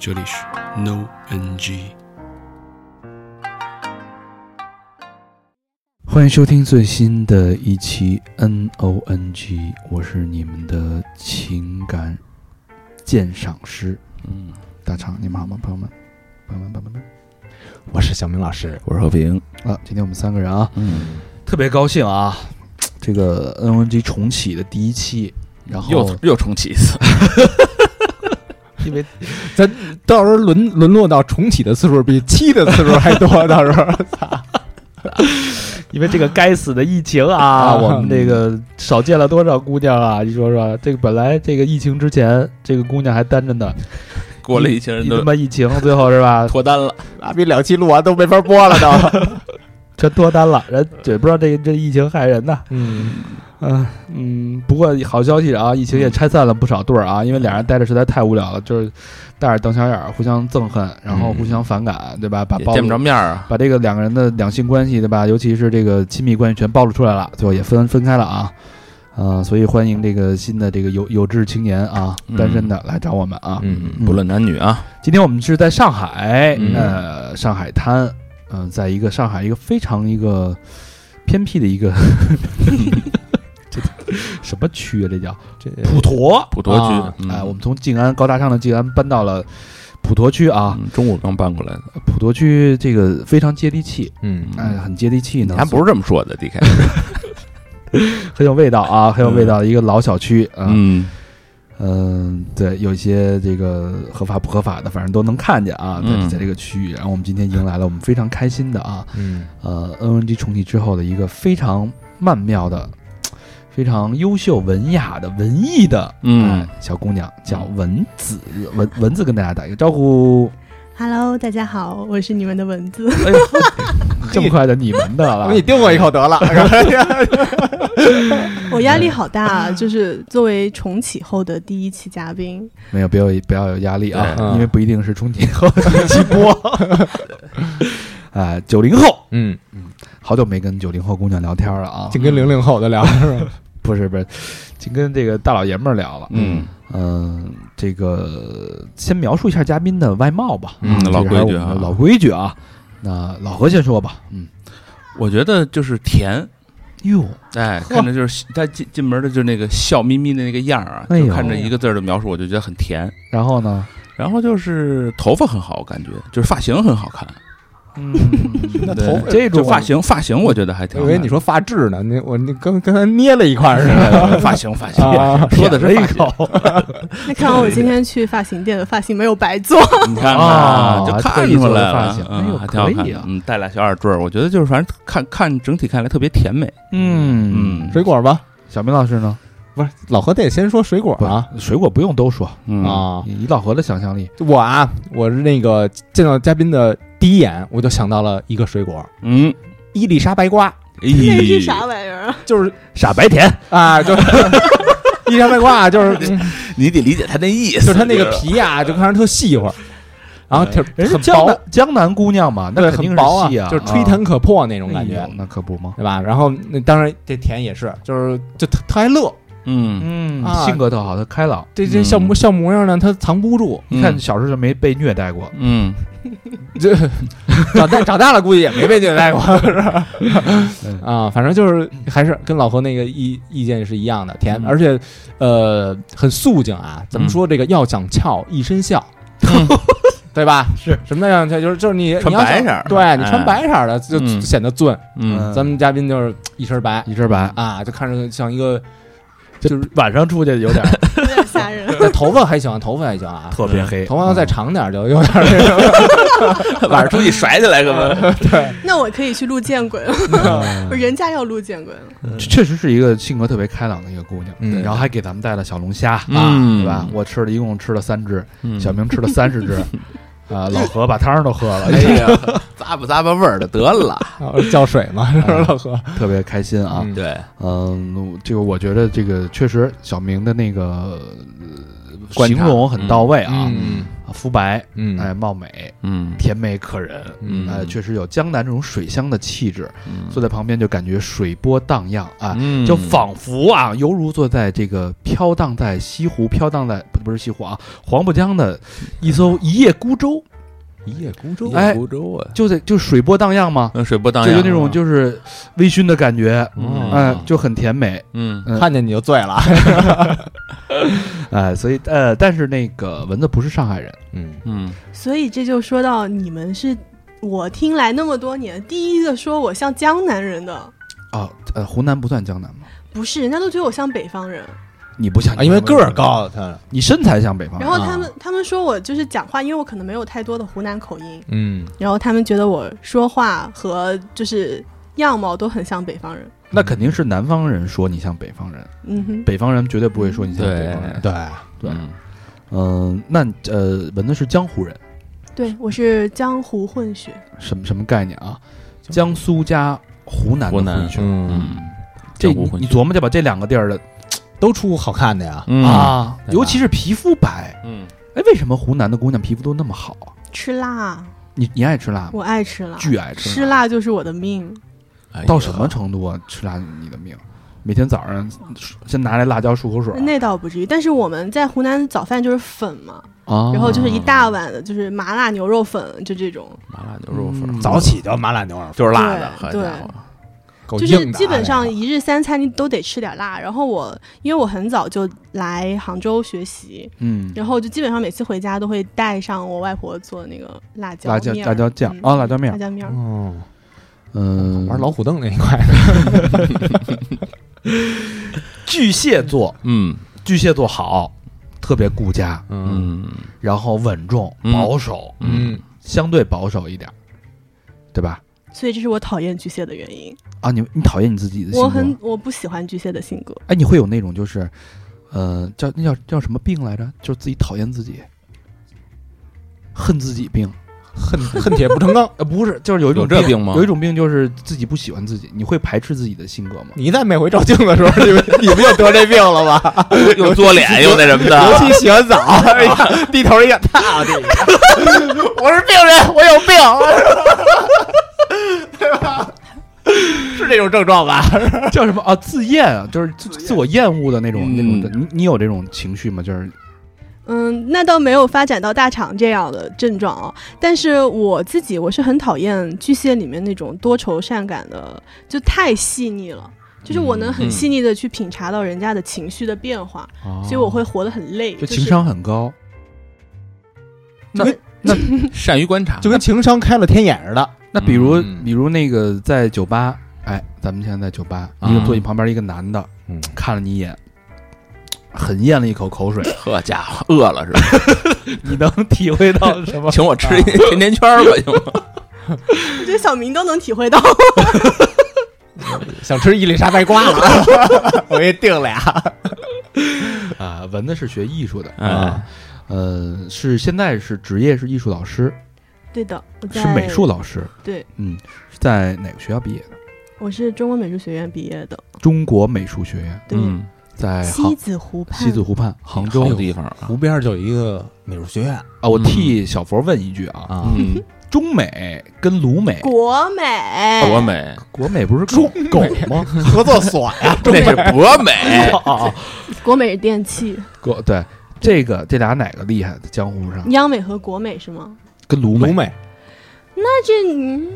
这里是 No NG。欢迎收听最新的一期 N O N G，我是你们的情感鉴赏师，嗯，大厂，你们好吗，朋友们？朋友们，朋友们，我是小明老师，我是和平。啊，今天我们三个人啊，嗯，特别高兴啊，这个 N O N G 重启的第一期，然后又又重启一次，因为 咱到时候沦沦落到重启的次数比七的次数还多，到时候，操。因为这个该死的疫情啊，啊我们这个少见了多少姑娘啊！你说说，这个本来这个疫情之前，这个姑娘还单着呢，过了疫情他妈疫情，最后是吧，脱单了，妈逼两期录完都没法播了都。全脱单了，人也不知道这这疫情害人呢。嗯，嗯嗯，不过好消息啊，疫情也拆散了不少对儿啊，因为俩人待着实在太无聊了，就是带着瞪小眼儿，互相憎恨，然后互相反感，对吧？把见不着面儿啊，把这个两个人的两性关系，对吧？尤其是这个亲密关系全暴露出来了，最后也分分开了啊。呃，所以欢迎这个新的这个有有志青年啊，嗯单身的来找我们啊。嗯不论男女啊，今天我们是在上海，嗯呃，上海滩，嗯、在一个上海一个非常一个偏僻的一个这 什么区啊？这叫这普陀。普陀区哎，我们从静安高大上的静安搬到了普陀区啊。嗯中午刚搬过来的，普陀区这个非常接地气，嗯哎，很接地气呢。咱不是这么说的，，D K，很有味道啊，很有味道的一个老小区啊。嗯嗯，对，有一些这个合法不合法的，反正都能看见啊，在嗯在这个区域。然后我们今天迎来了我们非常开心的啊，嗯呃，NNG 重启之后的一个非常曼妙的、非常优秀、文雅的、文艺的嗯哎小姑娘，叫文子。蚊蚊子跟大家打一个招呼。Hello，大家好，我是你们的文字。哎呦，这么快的你们的了我 给你？丢我一口得了。我压力好大啊，就是作为重启后的第一期嘉宾，没有，不要不要有压力啊，对因为不一定是重启后的一期播。啊，九零后，嗯嗯，好久没跟九零后姑娘聊天了啊，净跟零零后的聊是吧？不是不是，净跟这个大老爷们儿聊了。嗯嗯，这个先描述一下嘉宾的外貌吧。嗯老规矩啊老规矩啊。那老何先说吧。嗯，我觉得就是甜。哟，哎，看着就是 他进进门的就是那个笑眯眯的那个样儿啊，哎呦就看着一个字儿的描述，我就觉得很甜。然后呢？然后就是头发很好，我感觉就是发型很好看。嗯，那对头这种发型，发型我觉得还挺好。我以为你说发质呢，那我你刚刚才捏了一块儿是吧？发型，发型，啊 说的是一发。口。那看来我今天去发型店的发型没有白做。你看哦看，就特看出来了发型，哎呦嗯，还挺好看可以啊，的嗯，带俩小耳坠儿，我觉得就是反正看看整体看来特别甜美，嗯嗯水果吧？小明老师呢？不是，老何得先说水果啊，水果不用都说，嗯啊！以老何的想象力，我啊，我是那个见到嘉宾的第一眼，我就想到了一个水果嗯，——伊丽莎白瓜，那那是啥玩意儿啊？就是傻白甜。啊，就是 伊丽莎白瓜，就是嗯你得理解他那意思，就是它那个皮呀、就看着特细乎，然后挺很薄江南，江南姑娘嘛，那对，肯定很薄细啊，就是吹弹可破那种感觉哎呦，那可不吗？对吧？然后那当然这甜也是，就是就特特爱乐，嗯，嗯。啊性格特好，他开朗。这这嗯笑模笑模样呢，他藏不住，你看小时候就没被虐待过，嗯，这长大长大了估计也没被虐待过，是吧？嗯。啊，反正就是还是跟老何那个意意见是一样的，甜，嗯。而且呃很素净啊。怎么嗯说这个要想俏，一身笑，对吧？是。什么要想俏？就是就是你穿你要想白色对你穿哎白色儿的就嗯。显得俊。嗯，咱们嘉宾就是一身白。一身白，啊，就看着像一个，就是晚上出去有点 有点吓人。那头发还行，头发还行啊，特别黑，头发要再长点就有点儿那种。晚上出去甩起来个嘛，那我可以去录见鬼了，嗯人家要录见鬼了。确实是一个性格特别开朗的一个姑娘，嗯然后还给咱们带了小龙虾啊，嗯对吧？我吃了一共吃了三只，嗯小明吃了三十只，啊，老何把汤都喝了，哎呀，咂吧咂吧味儿的得了。啊浇水嘛，是吧？老何特别开心啊。嗯对，嗯，这个我觉得这个确实小明的那个呃观察形容很到位啊，嗯啊肤白，嗯。哎，貌美，嗯。甜美可人，嗯。哎，确实有江南这种水乡的气质。嗯。坐在旁边就感觉水波荡漾啊，嗯。就仿佛啊，犹如坐在这个飘荡在西湖、飘荡在不不是西湖啊，黄浦江的一艘一叶孤舟，一叶孤舟哎孤舟啊，就在就水波荡漾嘛，嗯，水波荡漾，就有那种就是微醺的感觉，嗯。哎，就很甜美，嗯。嗯。看见你就醉了。哎，所以呃，但是那个蚊子不是上海人，嗯，嗯。所以这就说到你们是我听来那么多年第一个说我像江南人的，哦，呃，湖南不算江南吗？不是，人家都觉得我像北方人。你不像啊，因为个儿，高，他。你身材像北方。人然后他们他们说我就是讲话，因为我可能没有太多的湖南口音，嗯，然后他们觉得我说话和就是样貌都很像北方人。那肯定是南方人说你像北方人，嗯哼，北方人绝对不会说你像北方人。对，对。嗯。嗯，那呃，文子是江湖人，对我是江湖混血，什么什么概念啊？江苏加湖南的湖南混血，嗯，嗯，这你江湖混血。你琢磨去吧，这两个地儿的都出好看的呀。嗯。啊，尤其是皮肤白，嗯。哎，为什么湖南的姑娘皮肤都那么好啊？吃辣，你你爱吃辣吗？我爱吃辣，巨爱吃吃辣就是我的命。到什么程度啊？吃辣你的命，每天早上先拿来辣椒漱口水。那倒不至于，但是我们在湖南早饭就是粉嘛，啊，然后就是一大碗的，就是麻辣牛肉粉，就这种，麻辣牛肉粉。嗯。早起就麻辣牛肉粉，就是辣的，好对家伙，够就是。基本上一日三餐你都得吃点辣。然后我因为我很早就来杭州学习，嗯，然后就基本上每次回家都会带上我外婆做的那个辣椒辣椒面辣椒酱嗯啊，辣椒面辣，椒面儿。哦，嗯，玩老虎凳那一块，巨蟹座，嗯巨蟹座好，特别顾家，嗯嗯然后稳重、嗯保守，嗯，相对保守一点，对吧？所以这是我讨厌巨蟹的原因。啊，你你讨厌你自己的性格？我很我不喜欢巨蟹的性格。哎，你会有那种就是，呃，叫那叫叫什么病来着？就是自己讨厌自己，恨自己病。恨恨铁不成钢。呃，不是，就是有一种有这病吗有一种病就是自己不喜欢自己，你会排斥自己的性格吗？你在每回照镜子的时候，你们你们就得这病了吧？又做脸又那什么的尤，其洗完澡，哎呀，低头一看，操你！我是病人，我有病，对吧？是这种症状吧？叫什么啊？自厌啊，就是自自我厌恶的那种、嗯那种的。你你有这种情绪吗？就是嗯，那倒没有发展到大厂这样的症状啊。但是我自己我是很讨厌巨蟹里面那种多愁善感的，就太细腻了。就是我能很嗯细腻的去品察到人家的情绪的变化，所以我会活得很累。就是情商很高。那那 善于观察，就跟情商开了天眼似的。那比如、嗯比如那个在酒吧，哎，咱们现在在酒吧，啊一个坐你旁边一个男的，嗯看了你一眼，狠咽了一口口水，呵家伙，饿了是吧？你能体会到什么？请我吃一甜甜圈儿吧，行吗？我觉得小明都能体会到。想吃伊丽莎白瓜了，我给你订俩。啊，文子是学艺术的，啊，呃，是现在是职业是艺术老师，对的，我在是美术老师，对，嗯，是在哪个学校毕业的？我是中国美术学院毕业的，中国美术学院，对，嗯，在西子湖畔。西子湖畔，杭州。好地方啊，湖边就有一个美术学院。啊。我替小佛问一句啊，啊，嗯，中美跟鲁美，国美，国美，国美不是狗？狗吗？合作所呀，那是国美，国美是电器，国对这个这俩哪个厉害？在江湖上。央美和国美是吗？跟卢美鲁美那这嗯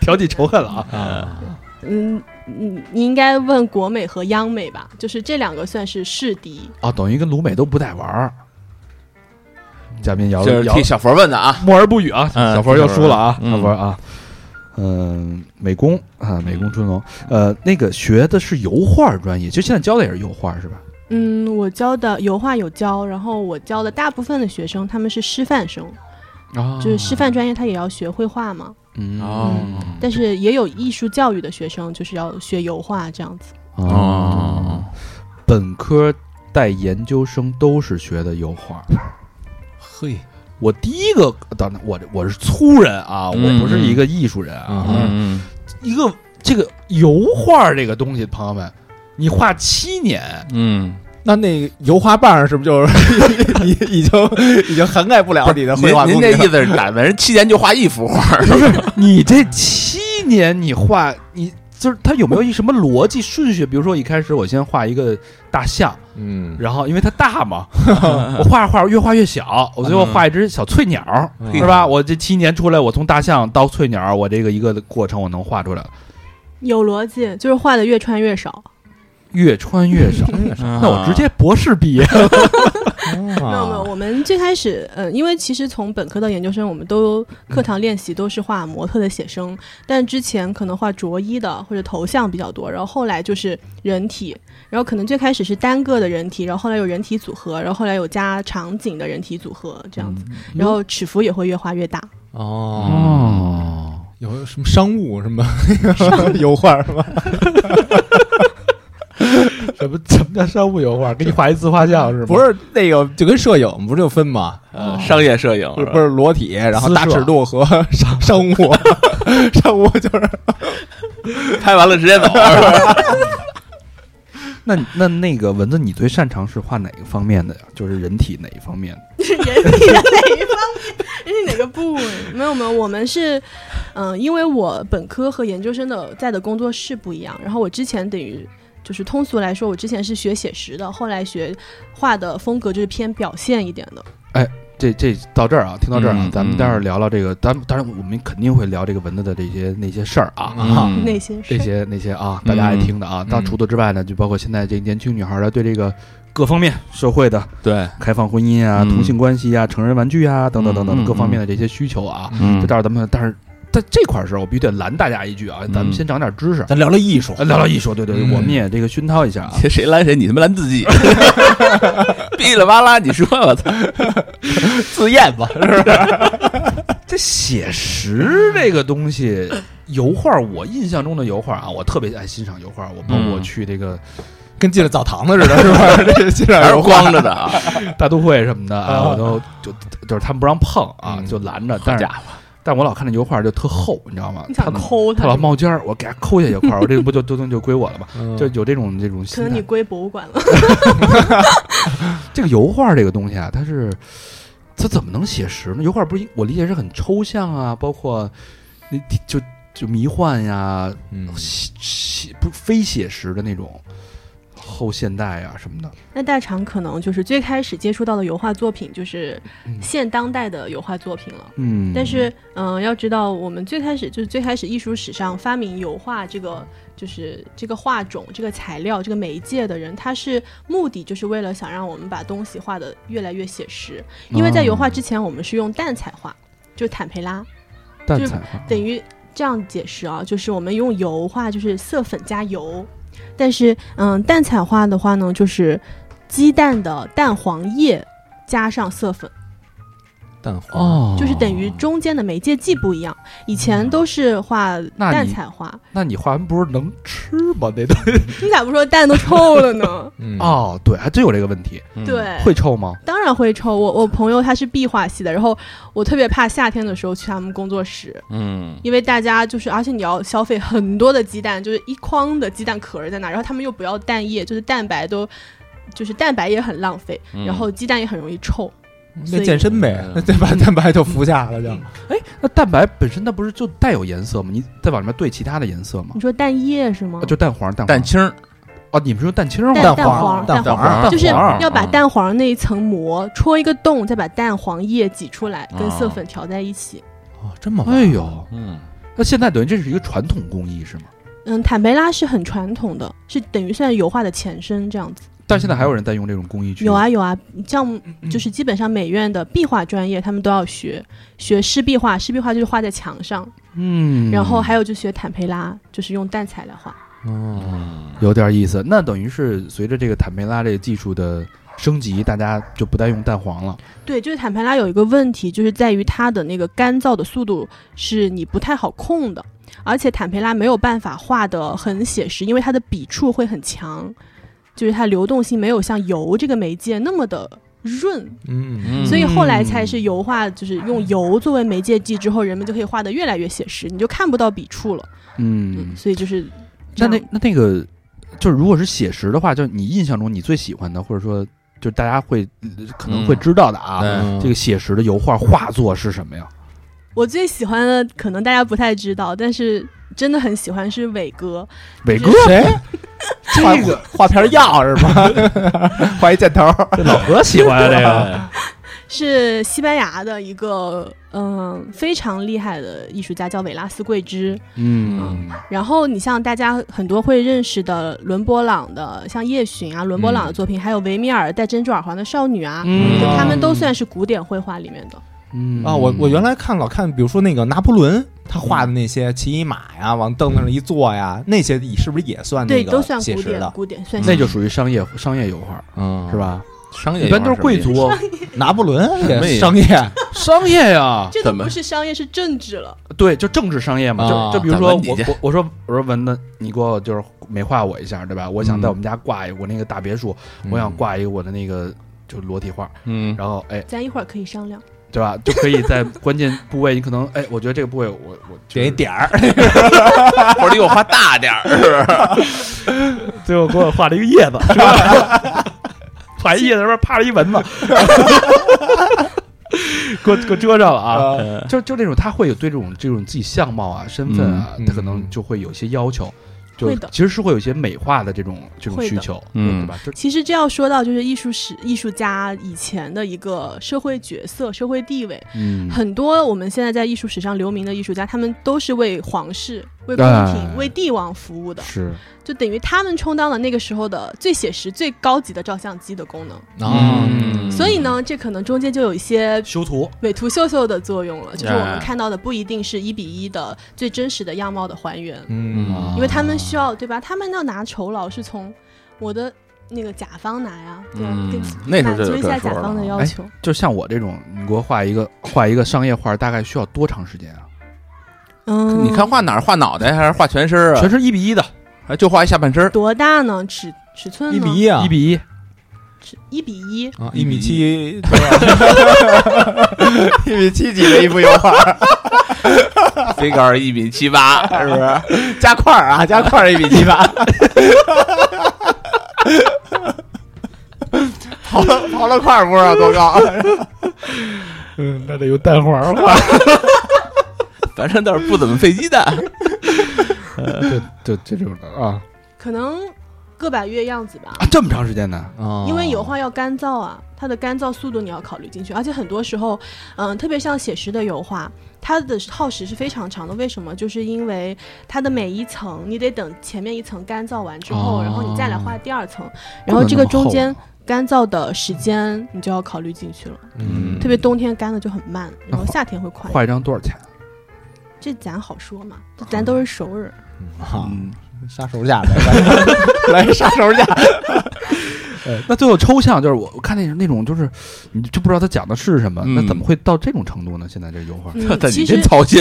挑起仇恨了啊！啊，嗯，你你应该问国美和央美吧，就是这两个算是世敌。啊，等于跟卢美都不带玩儿。嘉宾摇摇这是替小佛问的啊，默而不语啊，嗯小佛又输了啊，嗯小佛啊，嗯，美工啊，美工春龙，呃，那个学的是油画专业，就现在教的也是油画是吧？嗯，我教的油画有教，然后我教的大部分的学生他们是师范生，啊。就是师范专业他也要学绘画嘛，嗯。哦但是也有艺术教育的学生就是要学油画这样子。哦，本科带研究生都是学的油画，嘿，我第一个，当然我我是粗人啊，嗯我不是一个艺术人啊，嗯。一个这个油画这个东西，朋友们，你画七年，嗯，那那个油画棒是不是就是 已已经已经涵盖不了你的绘画您功底了？您这意思是打完人七年就画一幅画，不是你这七年你画你。就是它有没有一什么逻辑顺序？比如说，一开始我先画一个大象，嗯，然后因为它大嘛，我画着画着越画越小，我最后画一只小翠鸟，嗯是吧？我这七年出来，我从大象到翠鸟，我这个一个过程我能画出来，有逻辑，就是画的越穿越少。越穿越少。那那我直接博士毕业，没有没有，我们最开始，嗯，因为其实从本科到研究生，我们都课堂练习都是画模特的写生，但之前可能画着衣的或者头像比较多，然后后来就是人体，然后可能最开始是单个的人体，然后后来有人体组合，然后后来有加场景的人体组合这样子，然后尺幅也会越画越大。哦，哦，有什么商务什么？油画是吧？什么什么叫商务油画？给你画一自画像是吗？不是那个就跟摄影不是就分吗？嗯商业摄影不是不是裸体，然后大尺度和 商商务，商务就是 拍完了直接走，那那那个蚊子，你最擅长是画哪个方面的呀？就是人体哪一方面？是人体的哪一方面？人体哪个部位？没有没有，我们是，嗯、因为我本科和研究生的在的工作室不一样，然后我之前等于就是通俗来说，我之前是学写实的，后来学画的风格就是偏表现一点的。哎这这到这儿啊，听到这儿啊，嗯咱们待会儿聊聊这个，当当然我们肯定会聊这个蚊子的这些那些事儿啊。嗯 那些这是些那些啊，大家爱听的啊。嗯到除此之外呢，就包括现在这年轻女孩的对这个各方面社会的对，开放婚姻啊、嗯同性关系啊、成人玩具啊等等等嗯嗯等各方面的这些需求啊。嗯这待会儿咱们，但是在这块儿时候，我必须得拦大家一句啊，咱们嗯先长点知识，咱聊聊艺术呃聊聊艺术。对对对，嗯我们也这个熏陶一下啊。谁拦谁？你他妈拦自己，哔哩吧啦，你说我操，自验吧，是不是这写实这个东西，油画，我印象中的油画啊，我特别爱欣赏油画。我包括我嗯去这个跟进了澡堂子似的，是吧？这个欣赏还是光着的啊？大都会什么的啊，啊我都就就是他们不让碰啊，嗯就拦着。但是家伙，但我老看那油画就特厚，你知道吗？你想它抠它它老冒尖儿，我给它抠下去一块儿，我这个不就 都就归我了吗？嗯就有这种这种可。能你归博物馆了。这个油画这个东西啊，它是它怎么能写实呢？油画不是我理解是很抽象啊，包括那就就迷幻呀，嗯写写不非写实的那种后现代啊什么的。那大厂可能就是最开始接触到的油画作品就是嗯现当代的油画作品了。嗯，但是，嗯、要知道，我们最开始就是最开始艺术史上发明油画这个，就是这个画种、这个材料、这个媒介的人，他是目的就是为了想让我们把东西画的越来越写实。因为在油画之前，我们是用淡彩画，就是坦培拉，就是淡彩画等于这样解释啊，就是我们用油画就是色粉加油，但是嗯，蛋彩画的话呢，就是鸡蛋的蛋黄液加上色粉。蛋黄哦，就是等于中间的媒介剂不一样。以前都是画那你淡彩画，那你画完不是能吃吗？那东西 你咋不说蛋都臭了呢？嗯哦，对，还真有这个问题，嗯对，会臭吗？当然会臭。我我朋友他是壁画系的，然后我特别怕夏天的时候去他们工作室，嗯，因为大家就是，而且你要消费很多的鸡蛋，就是一筐的鸡蛋壳儿在那，然后他们又不要蛋液，就是蛋白都。就是蛋白也很浪费，嗯然后鸡蛋也很容易臭。那健身呗那蛋白？蛋白就服下了就。那蛋白本身它不是就带有颜色吗？你再往里面兑其他的颜色吗你？说蛋液是吗啊，？就蛋黄，蛋蛋清儿，哦，你们是用蛋清儿吗？蛋蛋黄蛋蛋黄就是要把啊蛋黄那一层膜戳一个洞，再把蛋黄液挤出来，跟色啊粉调在一起。哦，这么玩哎呦，嗯，那现在等于这是一个传统工艺是吗？嗯，坦培拉是很传统的，是等于算油画的前身这样子。但现在还有人在用这种工艺去有啊有啊，像就是基本上美院的壁画专业，他们都要学学湿壁画，湿壁画就是画在墙上，嗯，然后还有就学坦培拉，就是用淡彩来画。哦，有点意思。那等于是随着这个坦培拉这个技术的升级，大家就不再用蛋黄了。对，就是坦培拉有一个问题，就是在于它的那个干燥的速度是你不太好控的，而且坦培拉没有办法画的很写实，因为它的笔触会很强，就是它流动性没有像油这个媒介那么的润，嗯嗯所以后来才是油画，就是用油作为媒介剂之后，人们就可以画的越来越写实，你就看不到笔触了。嗯，所以就是。那那那那个，就是如果是写实的话，就是你印象中你最喜欢的，或者说就大家会呃可能会知道的啊，嗯这个写实的油画画作是什么呀？我最喜欢的可能大家不太知道，但是真的很喜欢是伟哥，伟哥，谁？这个画片药是吗？画一箭头，老何喜欢啊这个，是西班牙的一个嗯、非常厉害的艺术家，叫维拉斯贵兹。嗯然后你像大家很多会认识的伦勃朗的，像夜巡啊，伦勃朗的作品，还有维米尔戴珍珠耳环的少女啊，嗯就他们都算是古典绘画里面的。嗯。啊，我我原来看老看，比如说那个拿破仑他画的那些骑一马呀，往凳子上一坐呀，那些是不是也算对，那个都算写实的，？古典古典算那就属于商业商业油画嗯。是？吧？商业一般都是贵族哦，拿破仑也商业，商业。呀，这都怎么不是商业，是政治了。对，就政治商业嘛，啊。就就比如说我我我说我说文子，你给我就是美化我一下，对吧？我想嗯在我们家挂一个我那个大别墅，我想挂一个我的那个就裸体画，嗯，然后哎，咱一会儿可以商量。对吧？就可以在关键部位，你可能哎，我觉得这个部位我我点一，点儿，或者你给我画大点儿，是不是？最后给我画了一个叶子，是吧？画一叶子上面趴着一蚊子，给我给我遮上了啊！呃就就那种，他会有对这种这种自己相貌啊、身份啊，嗯他可能就会有一些要求，就会的。其实是会有一些美化的这种这种需求，嗯。对吧？其实这要说到就是艺术史艺术家以前的一个社会角色、社会地位，嗯。很多我们现在在艺术史上留名的艺术家，他们都是为皇室、为宫哎廷、为帝王服务的，是就等于他们充当了那个时候的最写实、最高级的照相机的功能。啊嗯所以呢，这可能中间就有一些修图，美图秀秀的作用了，就是我们哎看到的不一定是一比一的最真实的样貌的还原，嗯因为他们需要对吧？他们要拿酬劳是从我的那个甲方拿呀，对那时候就有满足一下甲方的要求。就像我这种，你给我画一个画一个商业画，大概需要多长时间啊？嗯，你看画哪儿？画脑袋还是画全身啊？全身一比一的，还就画一下半身儿？多大呢？尺尺寸？一比一啊，一比一，尺一比一。啊，一米七，一米七几的一幅油画，飞杆儿一米七八，是不是？加块儿啊，加块儿一米七八。刨了刨了块儿不知道多高，嗯，那得有蛋黄画，反正倒是不怎么费鸡蛋。对对，这种的啊可能个把月样子吧。啊，这么长时间呢？因为油画要干燥啊，它的干燥速度你要考虑进去，而且很多时候，嗯、特别像写实的油画，它的耗时是非常长的。为什么？就是因为它的每一层，你得等前面一层干燥完之后，哦然后你再来画第二层，然后这个中间干燥的时间你就要考虑进去了。嗯特别冬天干的就很慢，然后夏天会快。画一张多少钱？这咱好说嘛，这咱都是熟人。啊，嗯，杀手价呗，来 来杀手价，那最后抽象就是我我看那那种就是你就不知道他讲的是什么，嗯那怎么会到这种程度呢？现在这油画，你真操心。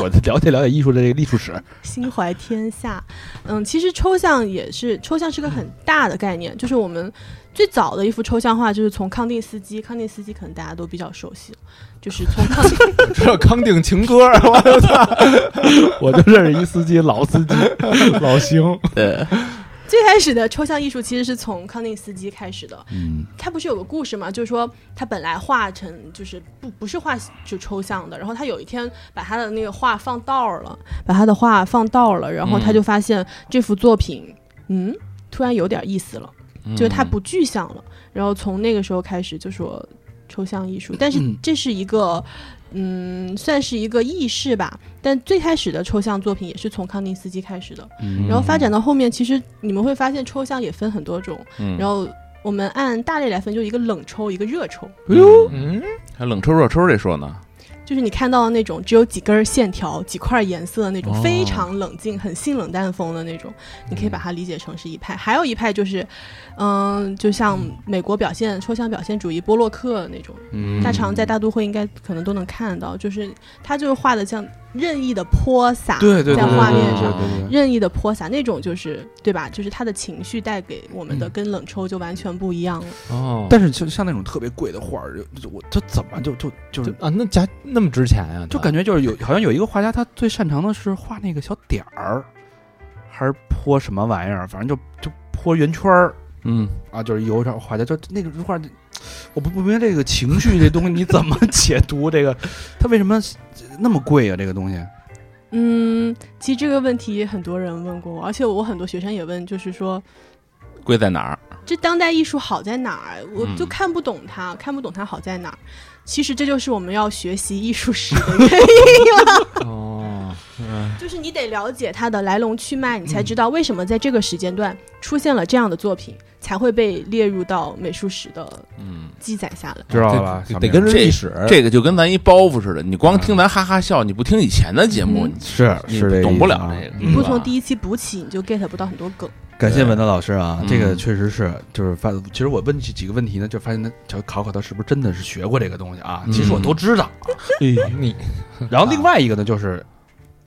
我了解了解艺术的这个艺术史，心怀天下，嗯，其实抽象也是抽象是个很大的概念，就是我们最早的一幅抽象画就是从康定斯基，康定斯基可能大家都比较熟悉，就是从康定 知道康定情歌，我操，我就认识一司机，老司机，老邢。对，最开始的抽象艺术其实是从康定斯基开始的，嗯。他不是有个故事嘛，就是说他本来画成就是不不是画就抽象的，然后他有一天把他的那个画放道了，把他的画放道了，然后他就发现这幅作品，嗯，突然有点意思了。就是它不具象了。然后从那个时候开始就说抽象艺术，但是嗯。这是一个。嗯，算是一个意识吧，但最开始的抽象作品也是从康定斯基开始的，嗯。然后发展到后面，其实你们会发现抽象也分很多种，嗯。然后我们按大类来分，就一个冷抽，一个热抽，哎呦，嗯，还冷抽热抽这说呢？就是你看到的那种只有几根线条、几块颜色的那种哦非常冷静、很性冷淡风的那种，你可以把它理解成是一派。还有一派就是，嗯，就像美国表现抽象表现主义波洛克那种，嗯。大常在大都会应该可能都能看到，就是他就是画的像任意的泼洒在对对对对画面上。任意的泼洒那种就是对吧？就是他的情绪带给我们的嗯跟冷抽就完全不一样了。哦但是就像那种特别贵的画儿，就就我他怎么就就就是啊，那价那么值钱呀？就感觉就是有好像有一个画家，他最擅长的是画那个小点儿，还是泼什么玩意儿，反正就就泼圆圈儿嗯，啊，就是有点画家就那个画，我不不明白这个情绪这东西你怎么 解读这个，它为什么那么贵啊？这个东西，嗯，其实这个问题很多人问过我，而且我很多学生也问，就是说贵在哪儿？这当代艺术好在哪儿？我就嗯看不懂它，看不懂它好在哪儿。其实这就是我们要学习艺术史的原因了，哦，嗯就是你得了解它的来龙去脉，你才知道为什么在这个时间段出现了这样的作品，才会被列入到美术史的嗯，记载下来。知道了吧？得得跟着历史这个就跟咱一包袱似的，你光听咱哈哈笑，你不听以前的节目，嗯你是是这懂不了这个。你不从第一期补起，你就 get 不到很多梗。感谢文德老师啊，嗯这个确实是，就是发，其实我问几几个问题呢，就发现他就考考他是不是真的是学过这个东西啊？其实我都知道。你然后另外一个呢，就是，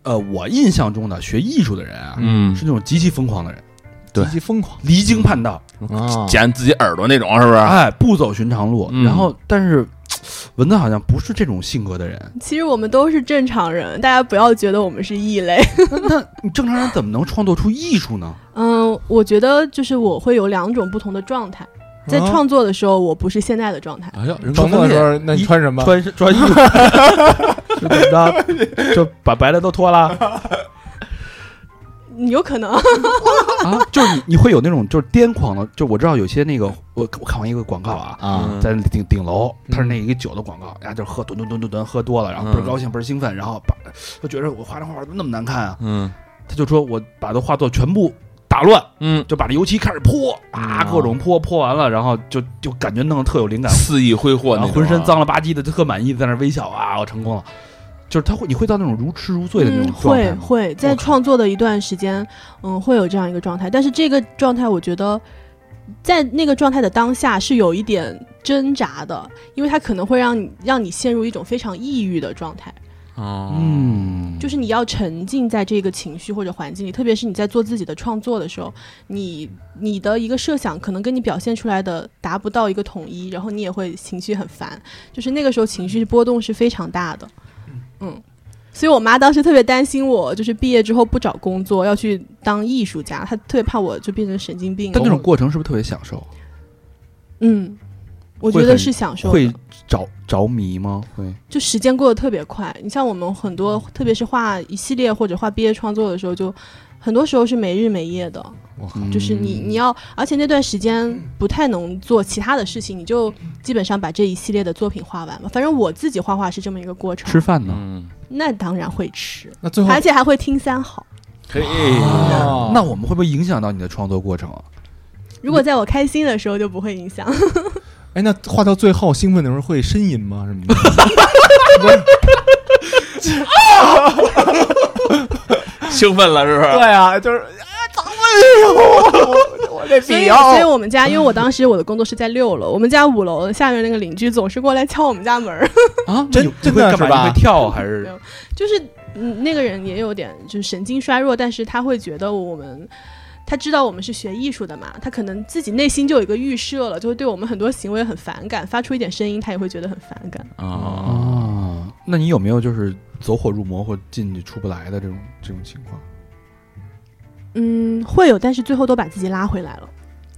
呃，我印象中的学艺术的人啊，嗯是，那种极其疯狂的人，对极其疯狂离经叛道，啊！剪自己耳朵那种是不是？哎，不走寻常路。嗯然后，但是蚊子好像不是这种性格的人。其实我们都是正常人，大家不要觉得我们是异类。那那你正常人怎么能创作出艺术呢？嗯，我觉得就是我会有两种不同的状态，在啊创作的时候，我不是现在的状态。哎呀，人创作的时候，那你穿什么？穿穿衣服 是怎么着？就把白的都脱了有可能，啊？就是你你会有那种就是癫狂的，就我知道有些那个我我看完一个广告啊，啊嗯在顶顶楼，嗯他是那一个酒的广告，然后就是喝吨吨吨吨吨喝多了，然后倍儿高兴倍儿兴奋，然后把就觉得我画这画怎么那么难看啊？嗯他就说我把这画作全部打乱，嗯，就把这油漆开始泼啊，嗯各种泼，泼完了，然后就就感觉弄得特有灵感，肆意挥霍浑身脏了吧唧的，就特满意，在那微笑啊，我成功了。就是他会，你会到那种如痴如醉的那嗯，种状态会？会在创作的一段时间，嗯，会有这样一个状态。但是这个状态，我觉得在那个状态的当下是有一点挣扎的，因为它可能会让你让你陷入一种非常抑郁的状态。哦，嗯，就是你要沉浸在这个情绪或者环境里，特别是你在做自己的创作的时候，你你的一个设想可能跟你表现出来的达不到一个统一，然后你也会情绪很烦，就是那个时候情绪波动是非常大的，嗯。所以我妈当时特别担心我，就是毕业之后不找工作，要去当艺术家，她特别怕我就变成神经病。但那种过程是不是特别享受？嗯，我觉得是享受的。会着着迷吗？会就时间过得特别快。你像我们很多，特别是画一系列或者画毕业创作的时候，就很多时候是没日没夜的。就是你嗯你要，而且那段时间不太能做其他的事情，你就基本上把这一系列的作品画完嘛。反正我自己画画是这么一个过程。吃饭呢？嗯，那当然会吃，那最后而且还会听三好。嘿，哦那我们会不会影响到你的创作过程啊？如果在我开心的时候就不会影响。哎，那画到最后兴奋的时候会呻吟吗？什么的？兴奋了是不是？对啊，就是啊，怎么我我这所以，笔所以我们家，因为我当时我的工作室在六楼，我们家五楼下面那个邻居总是过来敲我们家门儿，啊，真真会干嘛？的是吧会跳还是？就是嗯，那个人也有点就是神经衰弱，但是他会觉得我们。他知道我们是学艺术的嘛，他可能自己内心就有一个预设了，就会对我们很多行为很反感，发出一点声音，他也会觉得很反感。哦，啊，那你有没有就是走火入魔或进去出不来的这种这种情况？嗯，会有，但是最后都把自己拉回来了，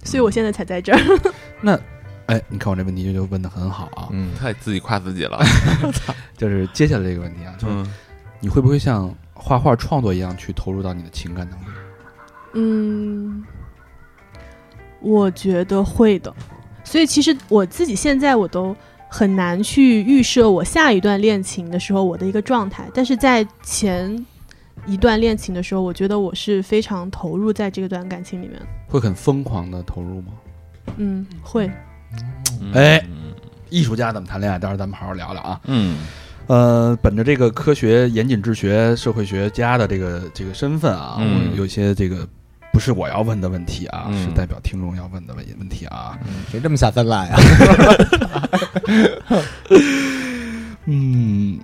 所以我现在才在这儿。那，哎，你看我这问题就问的很好啊，嗯，太自己夸自己了。就是接下来这个问题啊，就是嗯你会不会像画画创作一样去投入到你的情感当中？嗯，我觉得会的。所以其实我自己现在我都很难去预设我下一段恋情的时候我的一个状态，但是在前一段恋情的时候，我觉得我是非常投入在这段感情里面。的。会很疯狂的投入吗？嗯，会。哎嗯。艺术家怎么谈恋爱？到时候咱们好好聊聊啊。嗯。呃，本着这个科学严谨治学社会学家的这个这个身份啊，嗯。我有一些这个不是我要问的问题啊，嗯是代表听众要问的问问题啊。谁这么下三滥呀？嗯，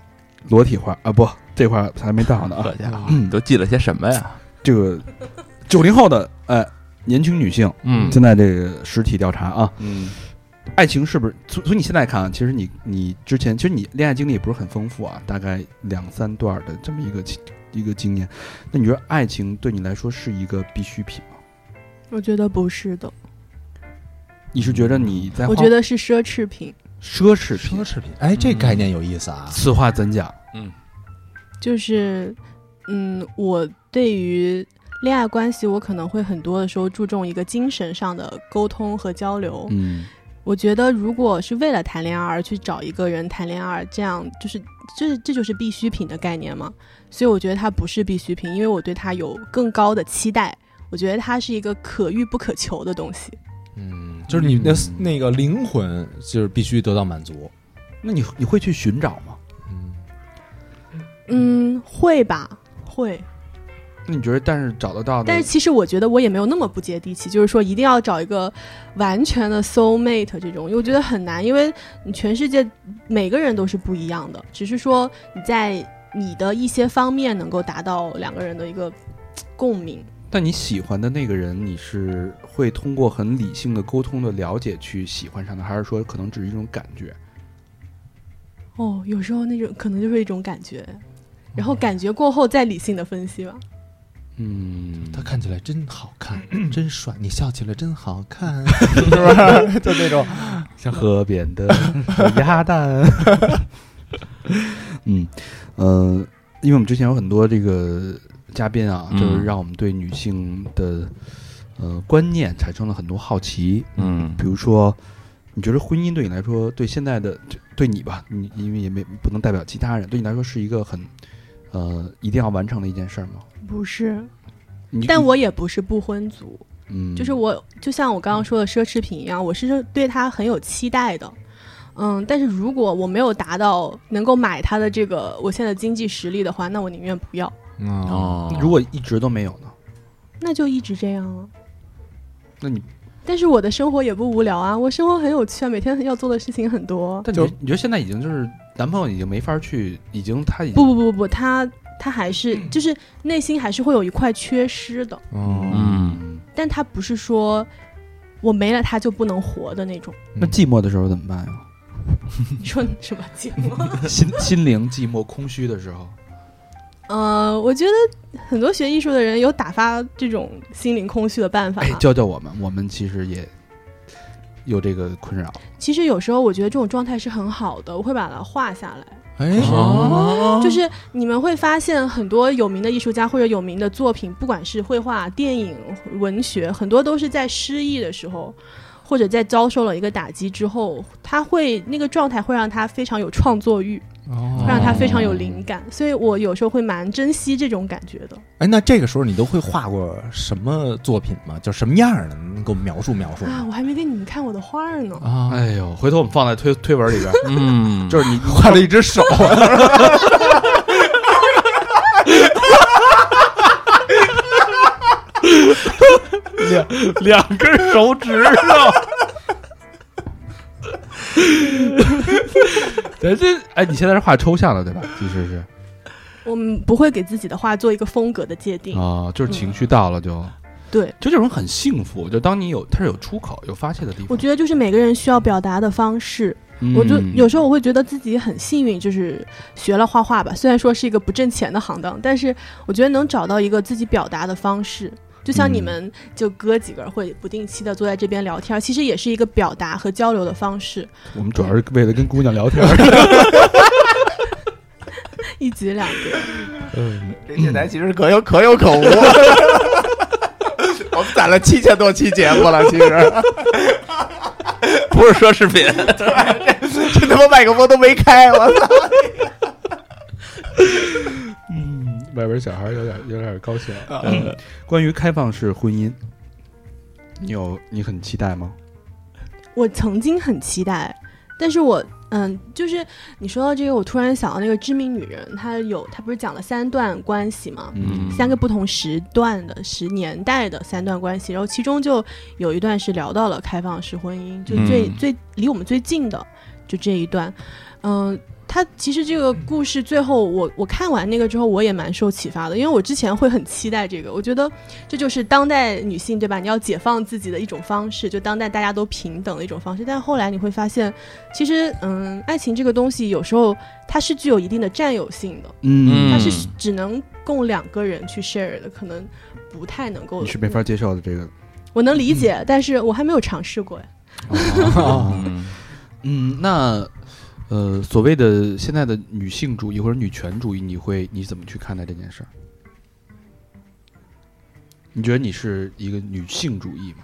裸体画啊，不，这块儿还没到呢啊嗯都记了些什么呀？这个九零后的呃年轻女性，嗯现在这个实体调查啊，嗯爱情是不是？从从你现在看啊，其实你你之前其实你恋爱经历也不是很丰富啊，大概两三段的这么一个经一个经验。那你觉得爱情对你来说是一个必需品吗？我觉得不是的，你是觉得你在我觉得是奢侈品。奢侈品奢侈品，哎，这概念有意思啊。此话怎讲？嗯就是，嗯，我对于恋爱关系，我可能会很多的时候注重一个精神上的沟通和交流。嗯我觉得，如果是为了谈恋爱而去找一个人谈恋爱，这样就是这这就是必需品的概念嘛。所以我觉得它不是必需品，因为我对它有更高的期待。我觉得它是一个可遇不可求的东西。嗯，就是你的嗯那个灵魂，就是必须得到满足。那你你会去寻找吗？嗯，嗯，会吧，会。那你觉得，但是找得到的，但是其实我觉得我也没有那么不接地气，就是说一定要找一个完全的 soul mate 这种，因为我觉得很难，因为你全世界每个人都是不一样的，只是说你在你的一些方面能够达到两个人的一个共鸣。但你喜欢的那个人，你是会通过很理性的沟通的了解去喜欢上的，还是说可能只是一种感觉？哦，有时候那种可能就是一种感觉，然后感觉过后再理性的分析吧。嗯，他看起来真好看，真帅，你笑起来真好看，是不是？就那种，像河边的 鸭蛋。嗯，呃，因为我们之前有很多这个嘉宾啊，嗯就是让我们对女性的呃观念产生了很多好奇。嗯比如说，你觉得婚姻对你来说，对现在的对你吧，你因为也没不能代表其他人，对你来说是一个很呃一定要完成的一件事儿吗？不是，但我也不是不婚族，嗯，就是我就像我刚刚说的奢侈品一样，我是对它很有期待的。嗯，但是如果我没有达到能够买它的这个我现在经济实力的话，那我宁愿不要，哦，哦，如果一直都没有呢？那就一直这样啊。那你但是我的生活也不无聊啊，我生活很有趣啊，每天要做的事情很多。但你觉得你觉得现在已经就是男朋友已经没法去，已经他已经不不不不，他他还是就是内心还是会有一块缺失的，哦，嗯但他不是说我没了他就不能活的那种。那寂寞的时候怎么办呀？你 说什么寂寞？心 心灵寂寞空虚的时候，呃，我觉得很多学艺术的人有打发这种心灵空虚的办法。哎，教教我们，我们其实也有这个困扰。其实有时候我觉得这种状态是很好的，我会把它画下来。哎，哦，就是你们会发现很多有名的艺术家或者有名的作品，不管是绘画、电影、文学，很多都是在失意的时候，或者在遭受了一个打击之后，他会那个状态会让他非常有创作欲，哦会让他非常有灵感。所以我有时候会蛮珍惜这种感觉的。哎，那这个时候你都会画过什么作品吗？就什么样儿的？能给我描述描述啊，我还没给你们看我的画儿呢。啊，哎呦，回头我们放在推推文里边，嗯，就是你 画了一只手，两两根手指头。咱这哎，你现在是画抽象了对吧？其实是我们不会给自己的画做一个风格的界定。啊、就是情绪到了就对，就这种很幸福，就当你有它是有出口、有发泄的地方。我觉得就是每个人需要表达的方式。嗯我就有时候我会觉得自己很幸运，就是学了画画吧。虽然说是一个不挣钱的行当，但是我觉得能找到一个自己表达的方式。就像你嗯们就哥几个会不定期的坐在这边聊天，其实也是一个表达和交流的方式，我们主要是为了跟姑娘聊天。一举两得。嗯，这电台其实可有可有可无。我们攒了七千多期节目了，其实不是奢侈品，这他妈麦克风都没开，我操！嗯，外边小孩有点有点高兴。嗯，关于开放式婚姻，你有你很期待吗？我曾经很期待，但是我嗯，就是你说到这个，我突然想到那个知名女人，她有她不是讲了三段关系吗？嗯三个不同时段的时年代的三段关系，然后其中就有一段是聊到了开放式婚姻，就最、嗯最离我们最近的就这一段，嗯、他其实这个故事最后我我看完那个之后，我也蛮受启发的，因为我之前会很期待这个，我觉得这就是当代女性对吧？你要解放自己的一种方式，就当代大家都平等的一种方式。但后来你会发现，其实嗯，爱情这个东西有时候它是具有一定的占有性的，嗯，它是只能供两个人去 share 的，可能不太能够。你是没法接受的这个，我能理解，但是我还没有尝试过呀。嗯嗯，那呃，所谓的现在的女性主义或者女权主义，你会你怎么去看待这件事儿？你觉得你是一个女性主义吗？